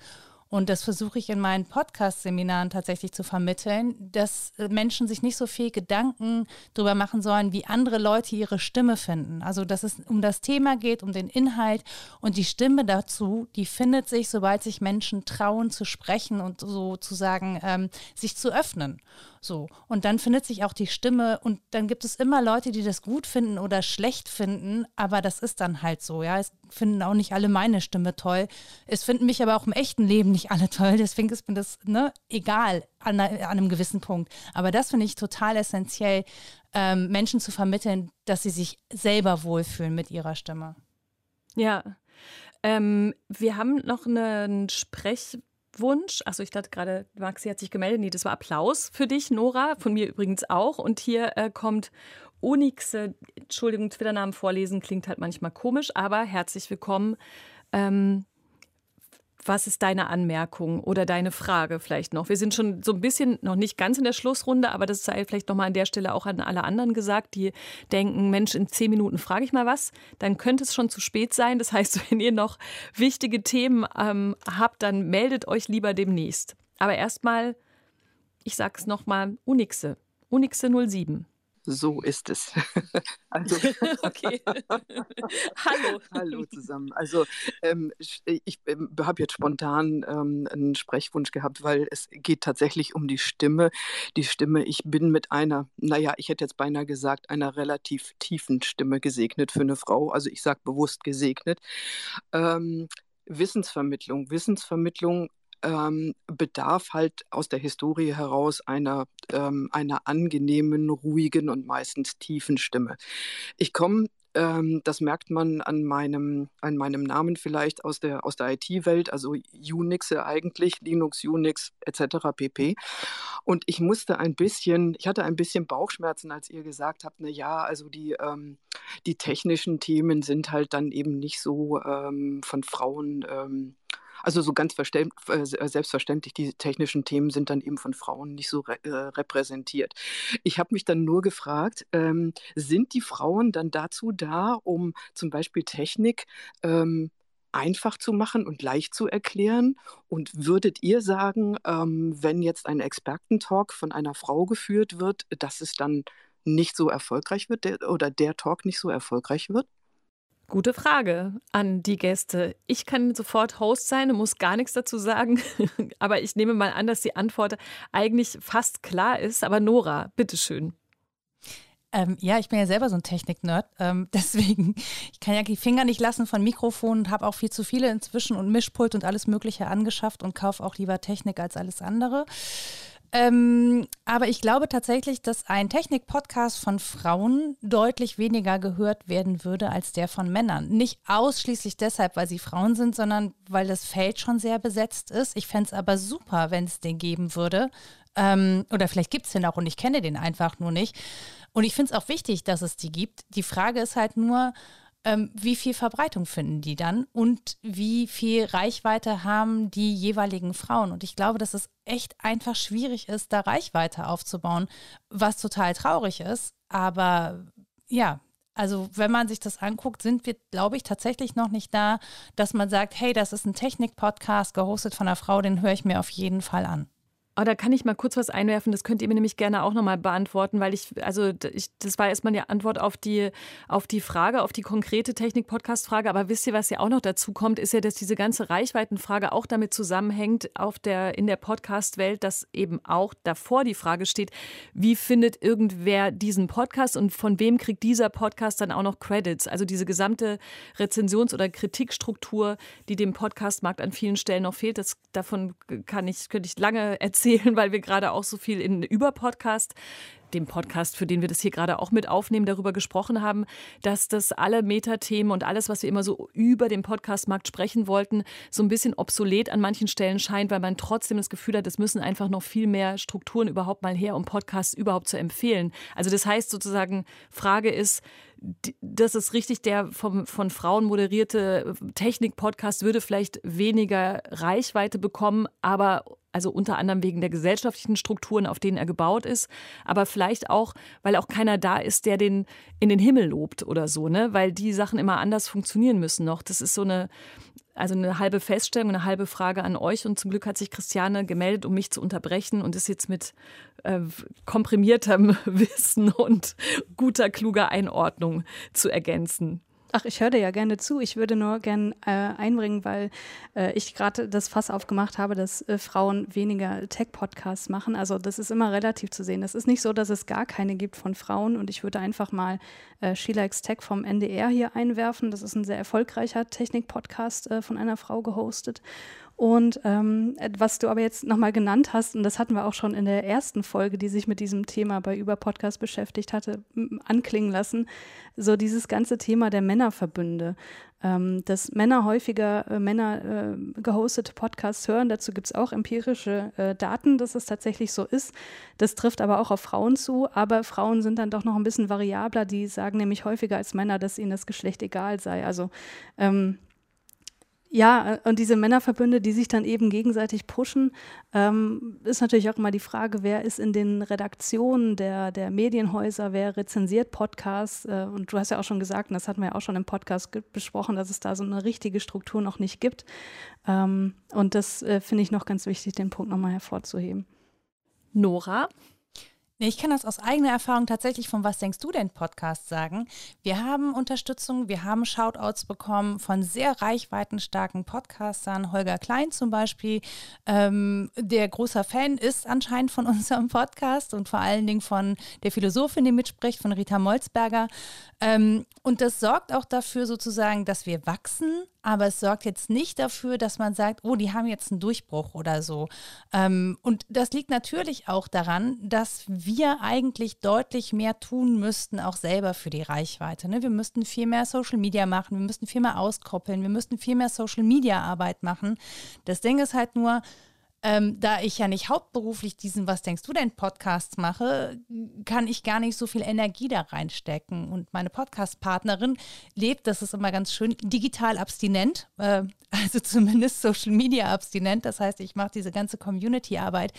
Und das versuche ich in meinen Podcast-Seminaren tatsächlich zu vermitteln, dass äh, Menschen sich nicht so viel Gedanken darüber machen sollen, wie andere Leute ihre Stimme finden. Also, dass es um das Thema geht, um den Inhalt und die Stimme dazu, die findet sich, sobald sich Menschen trauen zu sprechen und sozusagen ähm, sich zu öffnen. So. Und dann findet sich auch die Stimme und dann gibt es immer Leute, die das gut finden oder schlecht finden, aber das ist dann halt so, ja. Es finden auch nicht alle meine Stimme toll. Es finden mich aber auch im echten Leben nicht alle toll. Deswegen ist mir das ne, egal an, an einem gewissen Punkt. Aber das finde ich total essentiell, ähm, Menschen zu vermitteln, dass sie sich selber wohlfühlen mit ihrer Stimme. Ja. Ähm, wir haben noch einen Sprech Wunsch. Also ich dachte gerade, Maxi hat sich gemeldet. Nee, das war Applaus für dich, Nora, von mir übrigens auch. Und hier äh, kommt Onyxe, Entschuldigung, Twitter-Namen vorlesen klingt halt manchmal komisch, aber herzlich willkommen. Ähm, was ist deine Anmerkung oder deine Frage vielleicht noch? Wir sind schon so ein bisschen noch nicht ganz in der Schlussrunde, aber das sei vielleicht nochmal an der Stelle auch an alle anderen gesagt, die denken, Mensch, in zehn Minuten frage ich mal was, dann könnte es schon zu spät sein. Das heißt, wenn ihr noch wichtige Themen ähm, habt, dann meldet euch lieber demnächst. Aber erstmal, ich sag's nochmal, Unixe, Unixe 07 so ist es. also, okay. Hallo. Hallo zusammen. Also ähm, ich ähm, habe jetzt spontan ähm, einen Sprechwunsch gehabt, weil es geht tatsächlich um die Stimme. Die Stimme, ich bin mit einer, naja, ich hätte jetzt beinahe gesagt, einer relativ tiefen Stimme gesegnet für eine Frau. Also ich sage bewusst gesegnet. Ähm, Wissensvermittlung. Wissensvermittlung ähm, bedarf halt aus der Historie heraus einer, ähm, einer angenehmen, ruhigen und meistens tiefen Stimme. Ich komme ähm, das merkt man an meinem, an meinem Namen vielleicht aus der, aus der IT-Welt, also Unix eigentlich, Linux, Unix etc. pp. Und ich musste ein bisschen, ich hatte ein bisschen Bauchschmerzen, als ihr gesagt habt, na ja, also die, ähm, die technischen Themen sind halt dann eben nicht so ähm, von Frauen ähm, also so ganz äh, äh, selbstverständlich, die technischen Themen sind dann eben von Frauen nicht so re äh, repräsentiert. Ich habe mich dann nur gefragt, ähm, sind die Frauen dann dazu da, um zum Beispiel Technik ähm, einfach zu machen und leicht zu erklären? Und würdet ihr sagen, ähm, wenn jetzt ein Expertentalk von einer Frau geführt wird, dass es dann nicht so erfolgreich wird der, oder der Talk nicht so erfolgreich wird? Gute Frage an die Gäste. Ich kann sofort Host sein und muss gar nichts dazu sagen. Aber ich nehme mal an, dass die Antwort eigentlich fast klar ist. Aber Nora, bitteschön. Ähm, ja, ich bin ja selber so ein Technik-Nerd. Ähm, deswegen, ich kann ja die Finger nicht lassen von Mikrofonen und habe auch viel zu viele inzwischen und Mischpult und alles Mögliche angeschafft und kaufe auch lieber Technik als alles andere. Ähm, aber ich glaube tatsächlich, dass ein Technik-Podcast von Frauen deutlich weniger gehört werden würde als der von Männern. Nicht ausschließlich deshalb, weil sie Frauen sind, sondern weil das Feld schon sehr besetzt ist. Ich fände es aber super, wenn es den geben würde. Ähm, oder vielleicht gibt es den auch und ich kenne den einfach nur nicht. Und ich finde es auch wichtig, dass es die gibt. Die Frage ist halt nur, ähm, wie viel Verbreitung finden die dann und wie viel Reichweite haben die jeweiligen Frauen. Und ich glaube, dass es echt einfach schwierig ist, da Reichweite aufzubauen, was total traurig ist. Aber ja, Also wenn man sich das anguckt, sind wir, glaube ich, tatsächlich noch nicht da, dass man sagt, hey, das ist ein Technik-Podcast gehostet von einer Frau, den höre ich mir auf jeden Fall an. Aber da kann ich mal kurz was einwerfen, das könnt ihr mir nämlich gerne auch nochmal beantworten, weil ich, also ich, das war erstmal die Antwort auf die, auf die Frage, auf die konkrete Technik-Podcast-Frage. Aber wisst ihr, was ja auch noch dazu kommt, ist ja, dass diese ganze Reichweitenfrage auch damit zusammenhängt auf der, in der Podcast-Welt, dass eben auch davor die Frage steht, wie findet irgendwer diesen Podcast und von wem kriegt dieser Podcast dann auch noch Credits? Also diese gesamte Rezensions- oder Kritikstruktur, die dem Podcastmarkt an vielen Stellen noch fehlt, das, davon kann ich, könnte ich lange erzählen erzählen, weil wir gerade auch so viel in Über-Podcast dem Podcast, für den wir das hier gerade auch mit aufnehmen, darüber gesprochen haben, dass das alle Metathemen und alles, was wir immer so über den Podcastmarkt sprechen wollten, so ein bisschen obsolet an manchen Stellen scheint, weil man trotzdem das Gefühl hat, es müssen einfach noch viel mehr Strukturen überhaupt mal her, um Podcasts überhaupt zu empfehlen. Also das heißt sozusagen, Frage ist, das ist richtig, der vom, von Frauen moderierte Technik-Podcast würde vielleicht weniger Reichweite bekommen, aber also unter anderem wegen der gesellschaftlichen Strukturen, auf denen er gebaut ist, aber vielleicht auch, weil auch keiner da ist, der den in den Himmel lobt oder so, ne? Weil die Sachen immer anders funktionieren müssen noch. Das ist so eine, also eine halbe Feststellung, eine halbe Frage an euch. Und zum Glück hat sich Christiane gemeldet, um mich zu unterbrechen und ist jetzt mit äh, komprimiertem Wissen und guter, kluger Einordnung zu ergänzen. Ach, ich höre dir ja gerne zu. Ich würde nur gerne äh, einbringen, weil äh, ich gerade das Fass aufgemacht habe, dass äh, Frauen weniger Tech-Podcasts machen. Also das ist immer relativ zu sehen. Es ist nicht so, dass es gar keine gibt von Frauen. Und ich würde einfach mal äh, She Likes Tech vom NDR hier einwerfen. Das ist ein sehr erfolgreicher Technik-Podcast äh, von einer Frau gehostet. Und ähm, was du aber jetzt nochmal genannt hast, und das hatten wir auch schon in der ersten Folge, die sich mit diesem Thema bei Über-Podcast beschäftigt hatte, anklingen lassen, so dieses ganze Thema der Männerverbünde. Ähm, dass Männer häufiger äh, Männer äh, gehostete Podcasts hören, dazu gibt es auch empirische äh, Daten, dass es tatsächlich so ist. Das trifft aber auch auf Frauen zu, aber Frauen sind dann doch noch ein bisschen variabler, die sagen nämlich häufiger als Männer, dass ihnen das Geschlecht egal sei. Also ähm, ja, und diese Männerverbünde, die sich dann eben gegenseitig pushen, ähm, ist natürlich auch immer die Frage, wer ist in den Redaktionen der, der Medienhäuser, wer rezensiert Podcasts. Äh, und du hast ja auch schon gesagt, und das hatten wir ja auch schon im Podcast besprochen, dass es da so eine richtige Struktur noch nicht gibt. Ähm, und das äh, finde ich noch ganz wichtig, den Punkt nochmal hervorzuheben. Nora? Ich kann das aus eigener Erfahrung tatsächlich von Was denkst du denn Podcast sagen. Wir haben Unterstützung, wir haben Shoutouts bekommen von sehr reichweitenstarken Podcastern. Holger Klein zum Beispiel, ähm, der großer Fan ist anscheinend von unserem Podcast und vor allen Dingen von der Philosophin, die mitspricht, von Rita Molzberger. Ähm, und das sorgt auch dafür sozusagen, dass wir wachsen, aber es sorgt jetzt nicht dafür, dass man sagt, oh, die haben jetzt einen Durchbruch oder so. Ähm, und das liegt natürlich auch daran, dass wir eigentlich deutlich mehr tun müssten, auch selber für die Reichweite. Ne? Wir müssten viel mehr Social Media machen, wir müssten viel mehr auskoppeln, wir müssten viel mehr Social Media Arbeit machen. Das Ding ist halt nur, ähm, da ich ja nicht hauptberuflich diesen Was denkst du denn Podcast mache, kann ich gar nicht so viel Energie da reinstecken. Und meine Podcast-Partnerin lebt, das ist immer ganz schön, digital abstinent, äh, also zumindest Social Media abstinent. Das heißt, ich mache diese ganze Community-Arbeit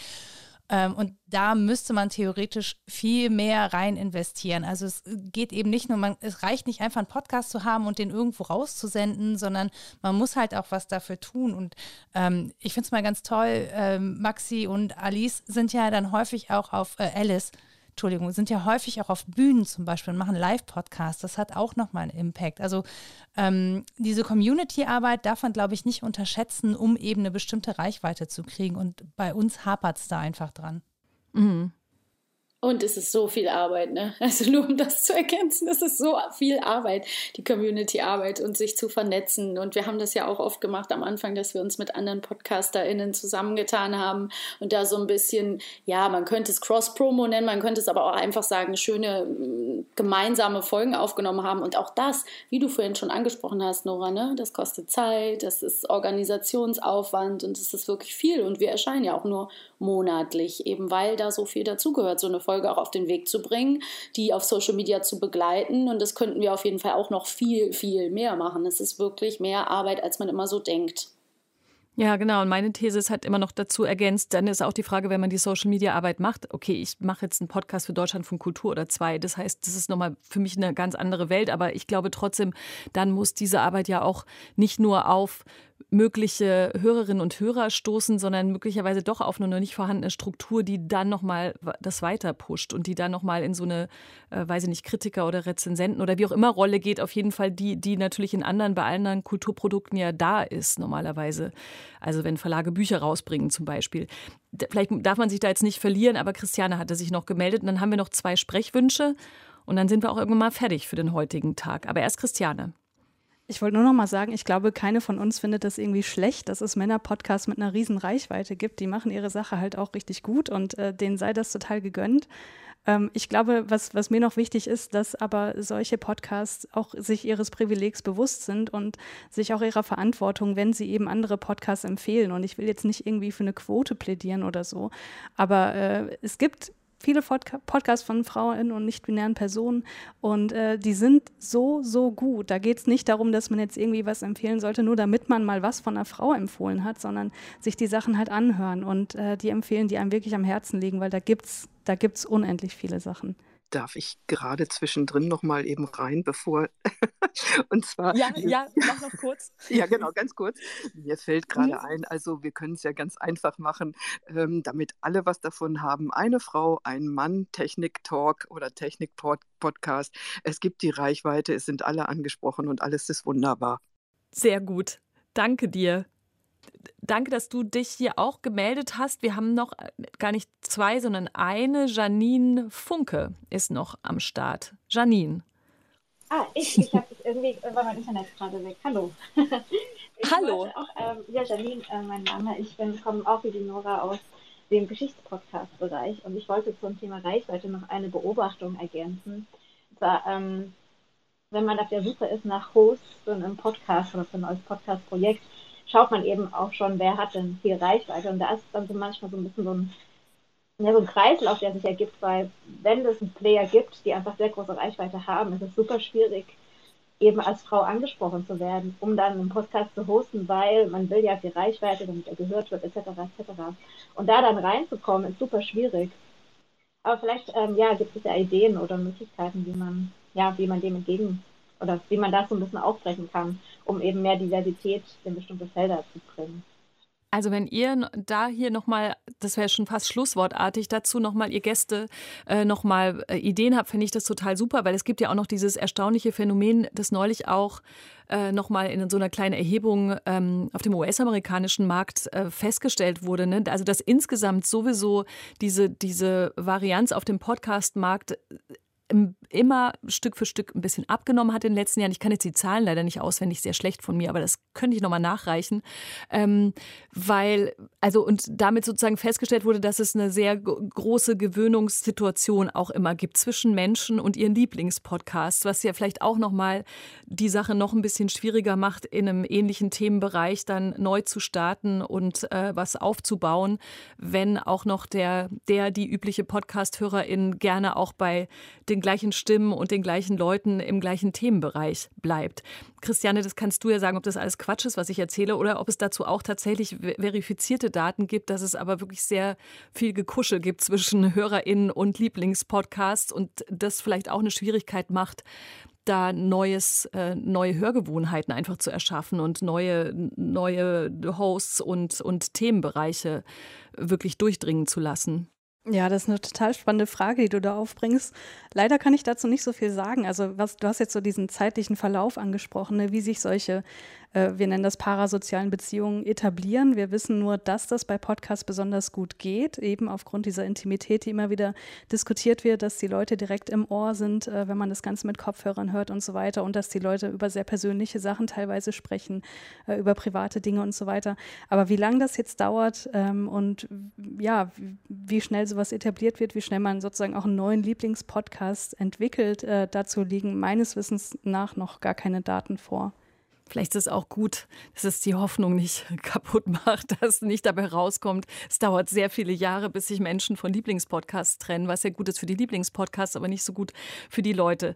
und da müsste man theoretisch viel mehr rein investieren. Also es geht eben nicht nur, man, es reicht nicht einfach einen Podcast zu haben und den irgendwo rauszusenden, sondern man muss halt auch was dafür tun. Und ähm, ich finde es mal ganz toll, ähm, Maxi und Alice sind ja dann häufig auch auf äh, Alice Entschuldigung, sind ja häufig auch auf Bühnen zum Beispiel und machen Live-Podcasts. Das hat auch nochmal einen Impact. Also ähm, diese Community-Arbeit darf man, glaube ich, nicht unterschätzen, um eben eine bestimmte Reichweite zu kriegen. Und bei uns hapert es da einfach dran. Mhm. Und es ist so viel Arbeit, ne? Also nur um das zu ergänzen, es ist so viel Arbeit, die Community-Arbeit und sich zu vernetzen. Und wir haben das ja auch oft gemacht am Anfang, dass wir uns mit anderen PodcasterInnen zusammengetan haben und da so ein bisschen, ja, man könnte es Cross-Promo nennen, man könnte es aber auch einfach sagen, schöne mm, gemeinsame Folgen aufgenommen haben. Und auch das, wie du vorhin schon angesprochen hast, Nora, ne? Das kostet Zeit, das ist Organisationsaufwand und es ist wirklich viel. Und wir erscheinen ja auch nur monatlich, eben weil da so viel dazugehört, so eine Folge auch auf den Weg zu bringen, die auf Social Media zu begleiten. Und das könnten wir auf jeden Fall auch noch viel, viel mehr machen. Es ist wirklich mehr Arbeit, als man immer so denkt. Ja, genau. Und meine These ist halt immer noch dazu ergänzt, dann ist auch die Frage, wenn man die Social-Media-Arbeit macht, okay, ich mache jetzt einen Podcast für Deutschland von Kultur oder zwei. Das heißt, das ist nochmal für mich eine ganz andere Welt. Aber ich glaube trotzdem, dann muss diese Arbeit ja auch nicht nur auf mögliche Hörerinnen und Hörer stoßen, sondern möglicherweise doch auf eine noch nicht vorhandene Struktur, die dann nochmal das weiter pusht und die dann nochmal in so eine, äh, weiß ich nicht, Kritiker oder Rezensenten oder wie auch immer Rolle geht, auf jeden Fall die, die natürlich in anderen, bei anderen Kulturprodukten ja da ist normalerweise. Also wenn Verlage Bücher rausbringen zum Beispiel. Vielleicht darf man sich da jetzt nicht verlieren, aber Christiane hatte sich noch gemeldet und dann haben wir noch zwei Sprechwünsche und dann sind wir auch irgendwann mal fertig für den heutigen Tag. Aber erst Christiane. Ich wollte nur noch mal sagen, ich glaube, keine von uns findet das irgendwie schlecht, dass es Männer-Podcasts mit einer riesen Reichweite gibt. Die machen ihre Sache halt auch richtig gut und äh, denen sei das total gegönnt. Ähm, ich glaube, was, was mir noch wichtig ist, dass aber solche Podcasts auch sich ihres Privilegs bewusst sind und sich auch ihrer Verantwortung, wenn sie eben andere Podcasts empfehlen. Und ich will jetzt nicht irgendwie für eine Quote plädieren oder so, aber äh, es gibt viele Podca Podcasts von Frauen und nicht-binären Personen und äh, die sind so, so gut. Da geht es nicht darum, dass man jetzt irgendwie was empfehlen sollte, nur damit man mal was von einer Frau empfohlen hat, sondern sich die Sachen halt anhören und äh, die empfehlen, die einem wirklich am Herzen liegen, weil da gibt es da gibt's unendlich viele Sachen darf ich gerade zwischendrin noch mal eben rein, bevor und zwar ja ja mach noch kurz. Ja genau ganz kurz. Mir fällt gerade mhm. ein also wir können es ja ganz einfach machen ähm, damit alle was davon haben. Eine Frau ein Mann Technik Talk oder Technik Podcast es gibt die Reichweite es sind alle angesprochen und alles ist wunderbar. Sehr gut. Danke dir danke, dass du dich hier auch gemeldet hast. Wir haben noch äh, gar nicht zwei, sondern eine. Janine Funke ist noch am Start. Janine. Ah, ich, ich habe irgendwie, war mein Internet gerade weg. Hallo. Hallo. Auch, ähm, ja, Janine, äh, mein Name. Ich bin, komme auch wie die Nora aus dem Geschichtspodcast-Bereich und ich wollte zum Thema Reichweite noch eine Beobachtung ergänzen. Und zwar, ähm, wenn man auf der Suche ist nach Hosts für einen Podcast oder für ein neues Podcast-Projekt, schaut man eben auch schon, wer hat denn viel Reichweite. Und da ist dann so manchmal so ein bisschen so ein, ja, so ein Kreislauf, der sich ergibt, weil wenn es einen Player gibt, die einfach sehr große Reichweite haben, ist es super schwierig, eben als Frau angesprochen zu werden, um dann einen Podcast zu hosten, weil man will ja die Reichweite, damit er gehört wird, etc. etc. Und da dann reinzukommen, ist super schwierig. Aber vielleicht ähm, ja, gibt es ja Ideen oder Möglichkeiten, wie man, ja, wie man dem entgegen oder wie man das so ein bisschen aufbrechen kann, um eben mehr Diversität in bestimmte Felder zu bringen. Also wenn ihr da hier nochmal, das wäre schon fast schlusswortartig, dazu nochmal ihr Gäste äh, nochmal äh, Ideen habt, finde ich das total super, weil es gibt ja auch noch dieses erstaunliche Phänomen, das neulich auch äh, nochmal in so einer kleinen Erhebung ähm, auf dem US-amerikanischen Markt äh, festgestellt wurde. Ne? Also dass insgesamt sowieso diese, diese Varianz auf dem Podcast-Markt immer Stück für Stück ein bisschen abgenommen hat in den letzten Jahren. Ich kann jetzt die Zahlen leider nicht auswendig, sehr schlecht von mir, aber das könnte ich nochmal nachreichen. Ähm, weil, also und damit sozusagen festgestellt wurde, dass es eine sehr große Gewöhnungssituation auch immer gibt zwischen Menschen und ihren Lieblingspodcasts, was ja vielleicht auch nochmal die Sache noch ein bisschen schwieriger macht, in einem ähnlichen Themenbereich dann neu zu starten und äh, was aufzubauen, wenn auch noch der, der, die übliche Podcast-Hörerin gerne auch bei den gleichen Stimmen und den gleichen Leuten im gleichen Themenbereich bleibt. Christiane, das kannst du ja sagen, ob das alles Quatsch ist, was ich erzähle, oder ob es dazu auch tatsächlich verifizierte Daten gibt, dass es aber wirklich sehr viel Gekuschel gibt zwischen HörerInnen und Lieblingspodcasts und das vielleicht auch eine Schwierigkeit macht, da neues, äh, neue Hörgewohnheiten einfach zu erschaffen und neue, neue Hosts und, und Themenbereiche wirklich durchdringen zu lassen. Ja, das ist eine total spannende Frage, die du da aufbringst. Leider kann ich dazu nicht so viel sagen. Also, was, du hast jetzt so diesen zeitlichen Verlauf angesprochen, ne, wie sich solche äh, wir nennen das parasozialen Beziehungen etablieren. Wir wissen nur, dass das bei Podcasts besonders gut geht, eben aufgrund dieser Intimität, die immer wieder diskutiert wird, dass die Leute direkt im Ohr sind, äh, wenn man das Ganze mit Kopfhörern hört und so weiter und dass die Leute über sehr persönliche Sachen teilweise sprechen, äh, über private Dinge und so weiter. Aber wie lange das jetzt dauert ähm, und ja, wie schnell sowas etabliert wird, wie schnell man sozusagen auch einen neuen Lieblingspodcast entwickelt, äh, dazu liegen meines Wissens nach noch gar keine Daten vor. Vielleicht ist es auch gut, dass es die Hoffnung nicht kaputt macht, dass nicht dabei rauskommt. Es dauert sehr viele Jahre, bis sich Menschen von Lieblingspodcasts trennen, was ja gut ist für die Lieblingspodcasts, aber nicht so gut für die Leute.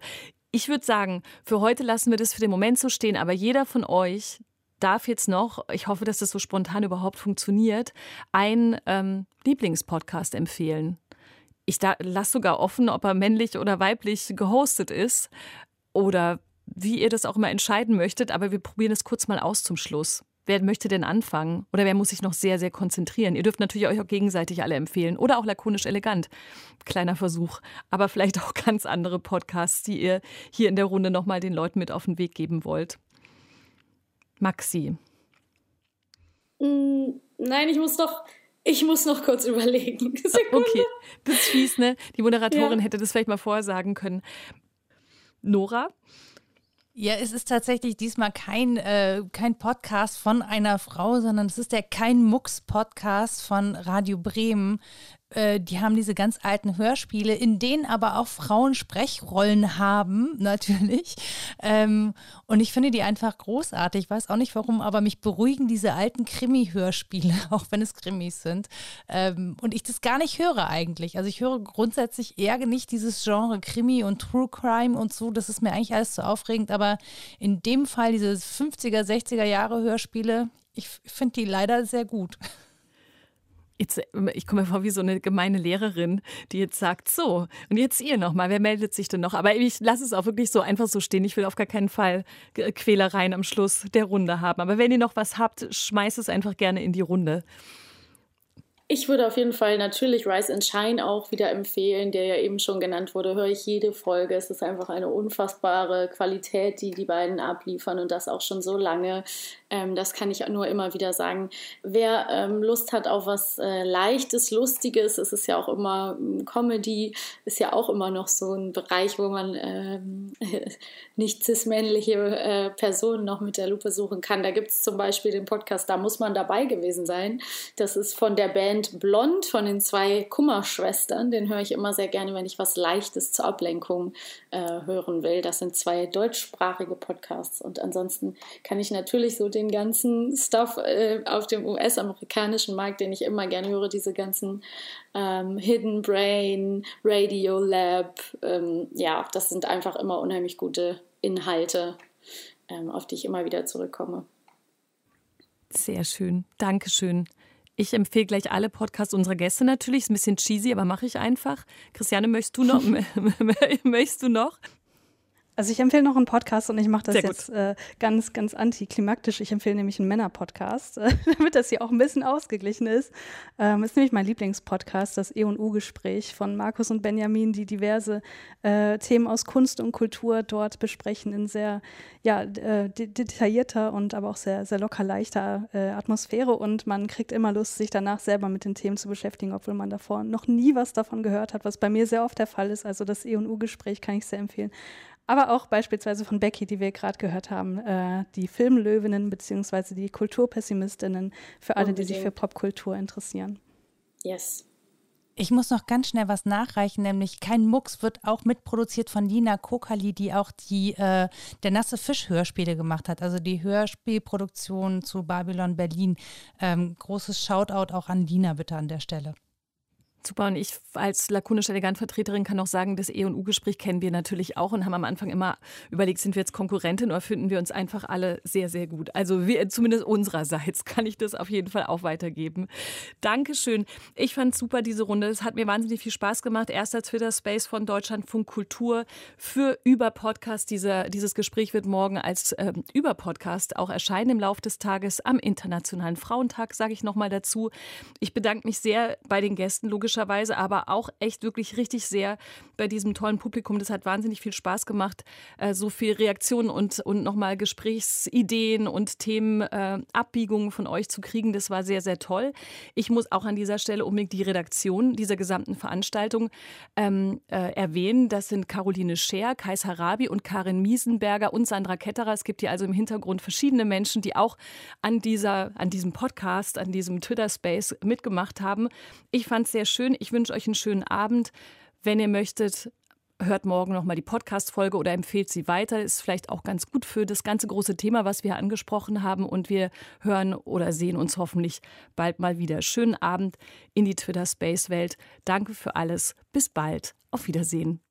Ich würde sagen, für heute lassen wir das für den Moment so stehen, aber jeder von euch, darf jetzt noch, ich hoffe, dass das so spontan überhaupt funktioniert, einen ähm, Lieblingspodcast empfehlen. Ich lasse sogar offen, ob er männlich oder weiblich gehostet ist oder wie ihr das auch immer entscheiden möchtet, aber wir probieren es kurz mal aus zum Schluss. Wer möchte denn anfangen? Oder wer muss sich noch sehr, sehr konzentrieren? Ihr dürft natürlich euch auch gegenseitig alle empfehlen. Oder auch lakonisch elegant. Kleiner Versuch. Aber vielleicht auch ganz andere Podcasts, die ihr hier in der Runde nochmal den Leuten mit auf den Weg geben wollt. Maxi. Mm, nein, ich muss doch. Ich muss noch kurz überlegen. Sekunde. Okay, das ist fies, ne? Die Moderatorin ja. hätte das vielleicht mal vorher sagen können. Nora? Ja, es ist tatsächlich diesmal kein, äh, kein Podcast von einer Frau, sondern es ist der Kein Mucks-Podcast von Radio Bremen. Äh, die haben diese ganz alten Hörspiele, in denen aber auch Frauen Sprechrollen haben, natürlich. Ähm, und ich finde die einfach großartig. Ich weiß auch nicht warum, aber mich beruhigen diese alten Krimi-Hörspiele, auch wenn es Krimis sind. Ähm, und ich das gar nicht höre eigentlich. Also ich höre grundsätzlich eher nicht dieses Genre Krimi und True Crime und so. Das ist mir eigentlich alles zu aufregend. Aber in dem Fall diese 50er, 60er Jahre Hörspiele, ich finde die leider sehr gut. Jetzt, ich komme mir vor wie so eine gemeine Lehrerin, die jetzt sagt, so, und jetzt ihr nochmal, wer meldet sich denn noch? Aber ich lasse es auch wirklich so einfach so stehen. Ich will auf gar keinen Fall Quälereien am Schluss der Runde haben. Aber wenn ihr noch was habt, schmeißt es einfach gerne in die Runde. Ich würde auf jeden Fall natürlich Rise and Shine auch wieder empfehlen, der ja eben schon genannt wurde. Höre ich jede Folge. Es ist einfach eine unfassbare Qualität, die die beiden abliefern und das auch schon so lange. Ähm, das kann ich nur immer wieder sagen. Wer ähm, Lust hat auf was äh, Leichtes, Lustiges, es ist ja auch immer ähm, Comedy, ist ja auch immer noch so ein Bereich, wo man ähm, nicht cis-männliche äh, Personen noch mit der Lupe suchen kann. Da gibt es zum Beispiel den Podcast, da muss man dabei gewesen sein. Das ist von der Band Blond, von den zwei Kummerschwestern. Den höre ich immer sehr gerne, wenn ich was Leichtes zur Ablenkung äh, hören will. Das sind zwei deutschsprachige Podcasts. Und ansonsten kann ich natürlich so den den ganzen Stuff äh, auf dem US-amerikanischen Markt, den ich immer gerne höre, diese ganzen ähm, Hidden Brain, Radio Lab, ähm, ja, das sind einfach immer unheimlich gute Inhalte, ähm, auf die ich immer wieder zurückkomme. Sehr schön, Dankeschön. Ich empfehle gleich alle Podcasts unserer Gäste natürlich. Ist ein bisschen cheesy, aber mache ich einfach. Christiane, möchtest du noch? möchtest du noch? Also ich empfehle noch einen Podcast und ich mache das jetzt äh, ganz, ganz antiklimaktisch. Ich empfehle nämlich einen Männer-Podcast, äh, damit das hier auch ein bisschen ausgeglichen ist. Ähm, ist nämlich mein Lieblingspodcast, das E und U-Gespräch von Markus und Benjamin, die diverse äh, Themen aus Kunst und Kultur dort besprechen in sehr ja, äh, detaillierter und aber auch sehr, sehr locker leichter äh, Atmosphäre und man kriegt immer Lust, sich danach selber mit den Themen zu beschäftigen, obwohl man davor noch nie was davon gehört hat, was bei mir sehr oft der Fall ist. Also das E und U-Gespräch kann ich sehr empfehlen aber auch beispielsweise von Becky, die wir gerade gehört haben, äh, die Filmlöwinnen bzw. die Kulturpessimistinnen für alle, Unbedingt. die sich für Popkultur interessieren. Yes. Ich muss noch ganz schnell was nachreichen, nämlich Kein Mucks wird auch mitproduziert von Lina Kokali, die auch die äh, Der nasse Fisch Hörspiele gemacht hat, also die Hörspielproduktion zu Babylon Berlin. Ähm, großes Shoutout auch an Lina bitte an der Stelle. Super, und ich als lakonisch elegant Vertreterin kann auch sagen, das E- und U-Gespräch kennen wir natürlich auch und haben am Anfang immer überlegt, sind wir jetzt Konkurrentin oder finden wir uns einfach alle sehr, sehr gut. Also wir, zumindest unsererseits kann ich das auf jeden Fall auch weitergeben. Dankeschön. Ich fand super diese Runde. Es hat mir wahnsinnig viel Spaß gemacht. Erster Twitter-Space von Deutschlandfunk Kultur für Über-Podcast. Dieses Gespräch wird morgen als äh, Über-Podcast auch erscheinen im Laufe des Tages am Internationalen Frauentag, sage ich nochmal dazu. Ich bedanke mich sehr bei den Gästen, logisch logischerweise, aber auch echt wirklich richtig sehr bei diesem tollen Publikum. Das hat wahnsinnig viel Spaß gemacht, äh, so viel Reaktionen und, und nochmal Gesprächsideen und Themenabbiegungen äh, von euch zu kriegen. Das war sehr, sehr toll. Ich muss auch an dieser Stelle unbedingt die Redaktion dieser gesamten Veranstaltung ähm, äh, erwähnen. Das sind Caroline Scher, Kais Harabi und Karin Miesenberger und Sandra Ketterer. Es gibt hier also im Hintergrund verschiedene Menschen, die auch an, dieser, an diesem Podcast, an diesem Twitter-Space mitgemacht haben. Ich fand es sehr schön schön. Ich wünsche euch einen schönen Abend. Wenn ihr möchtet, hört morgen nochmal die Podcast-Folge oder empfehlt sie weiter. Ist vielleicht auch ganz gut für das ganze große Thema, was wir angesprochen haben. Und wir hören oder sehen uns hoffentlich bald mal wieder. Schönen Abend in die Twitter-Space-Welt. Danke für alles. Bis bald. Auf Wiedersehen.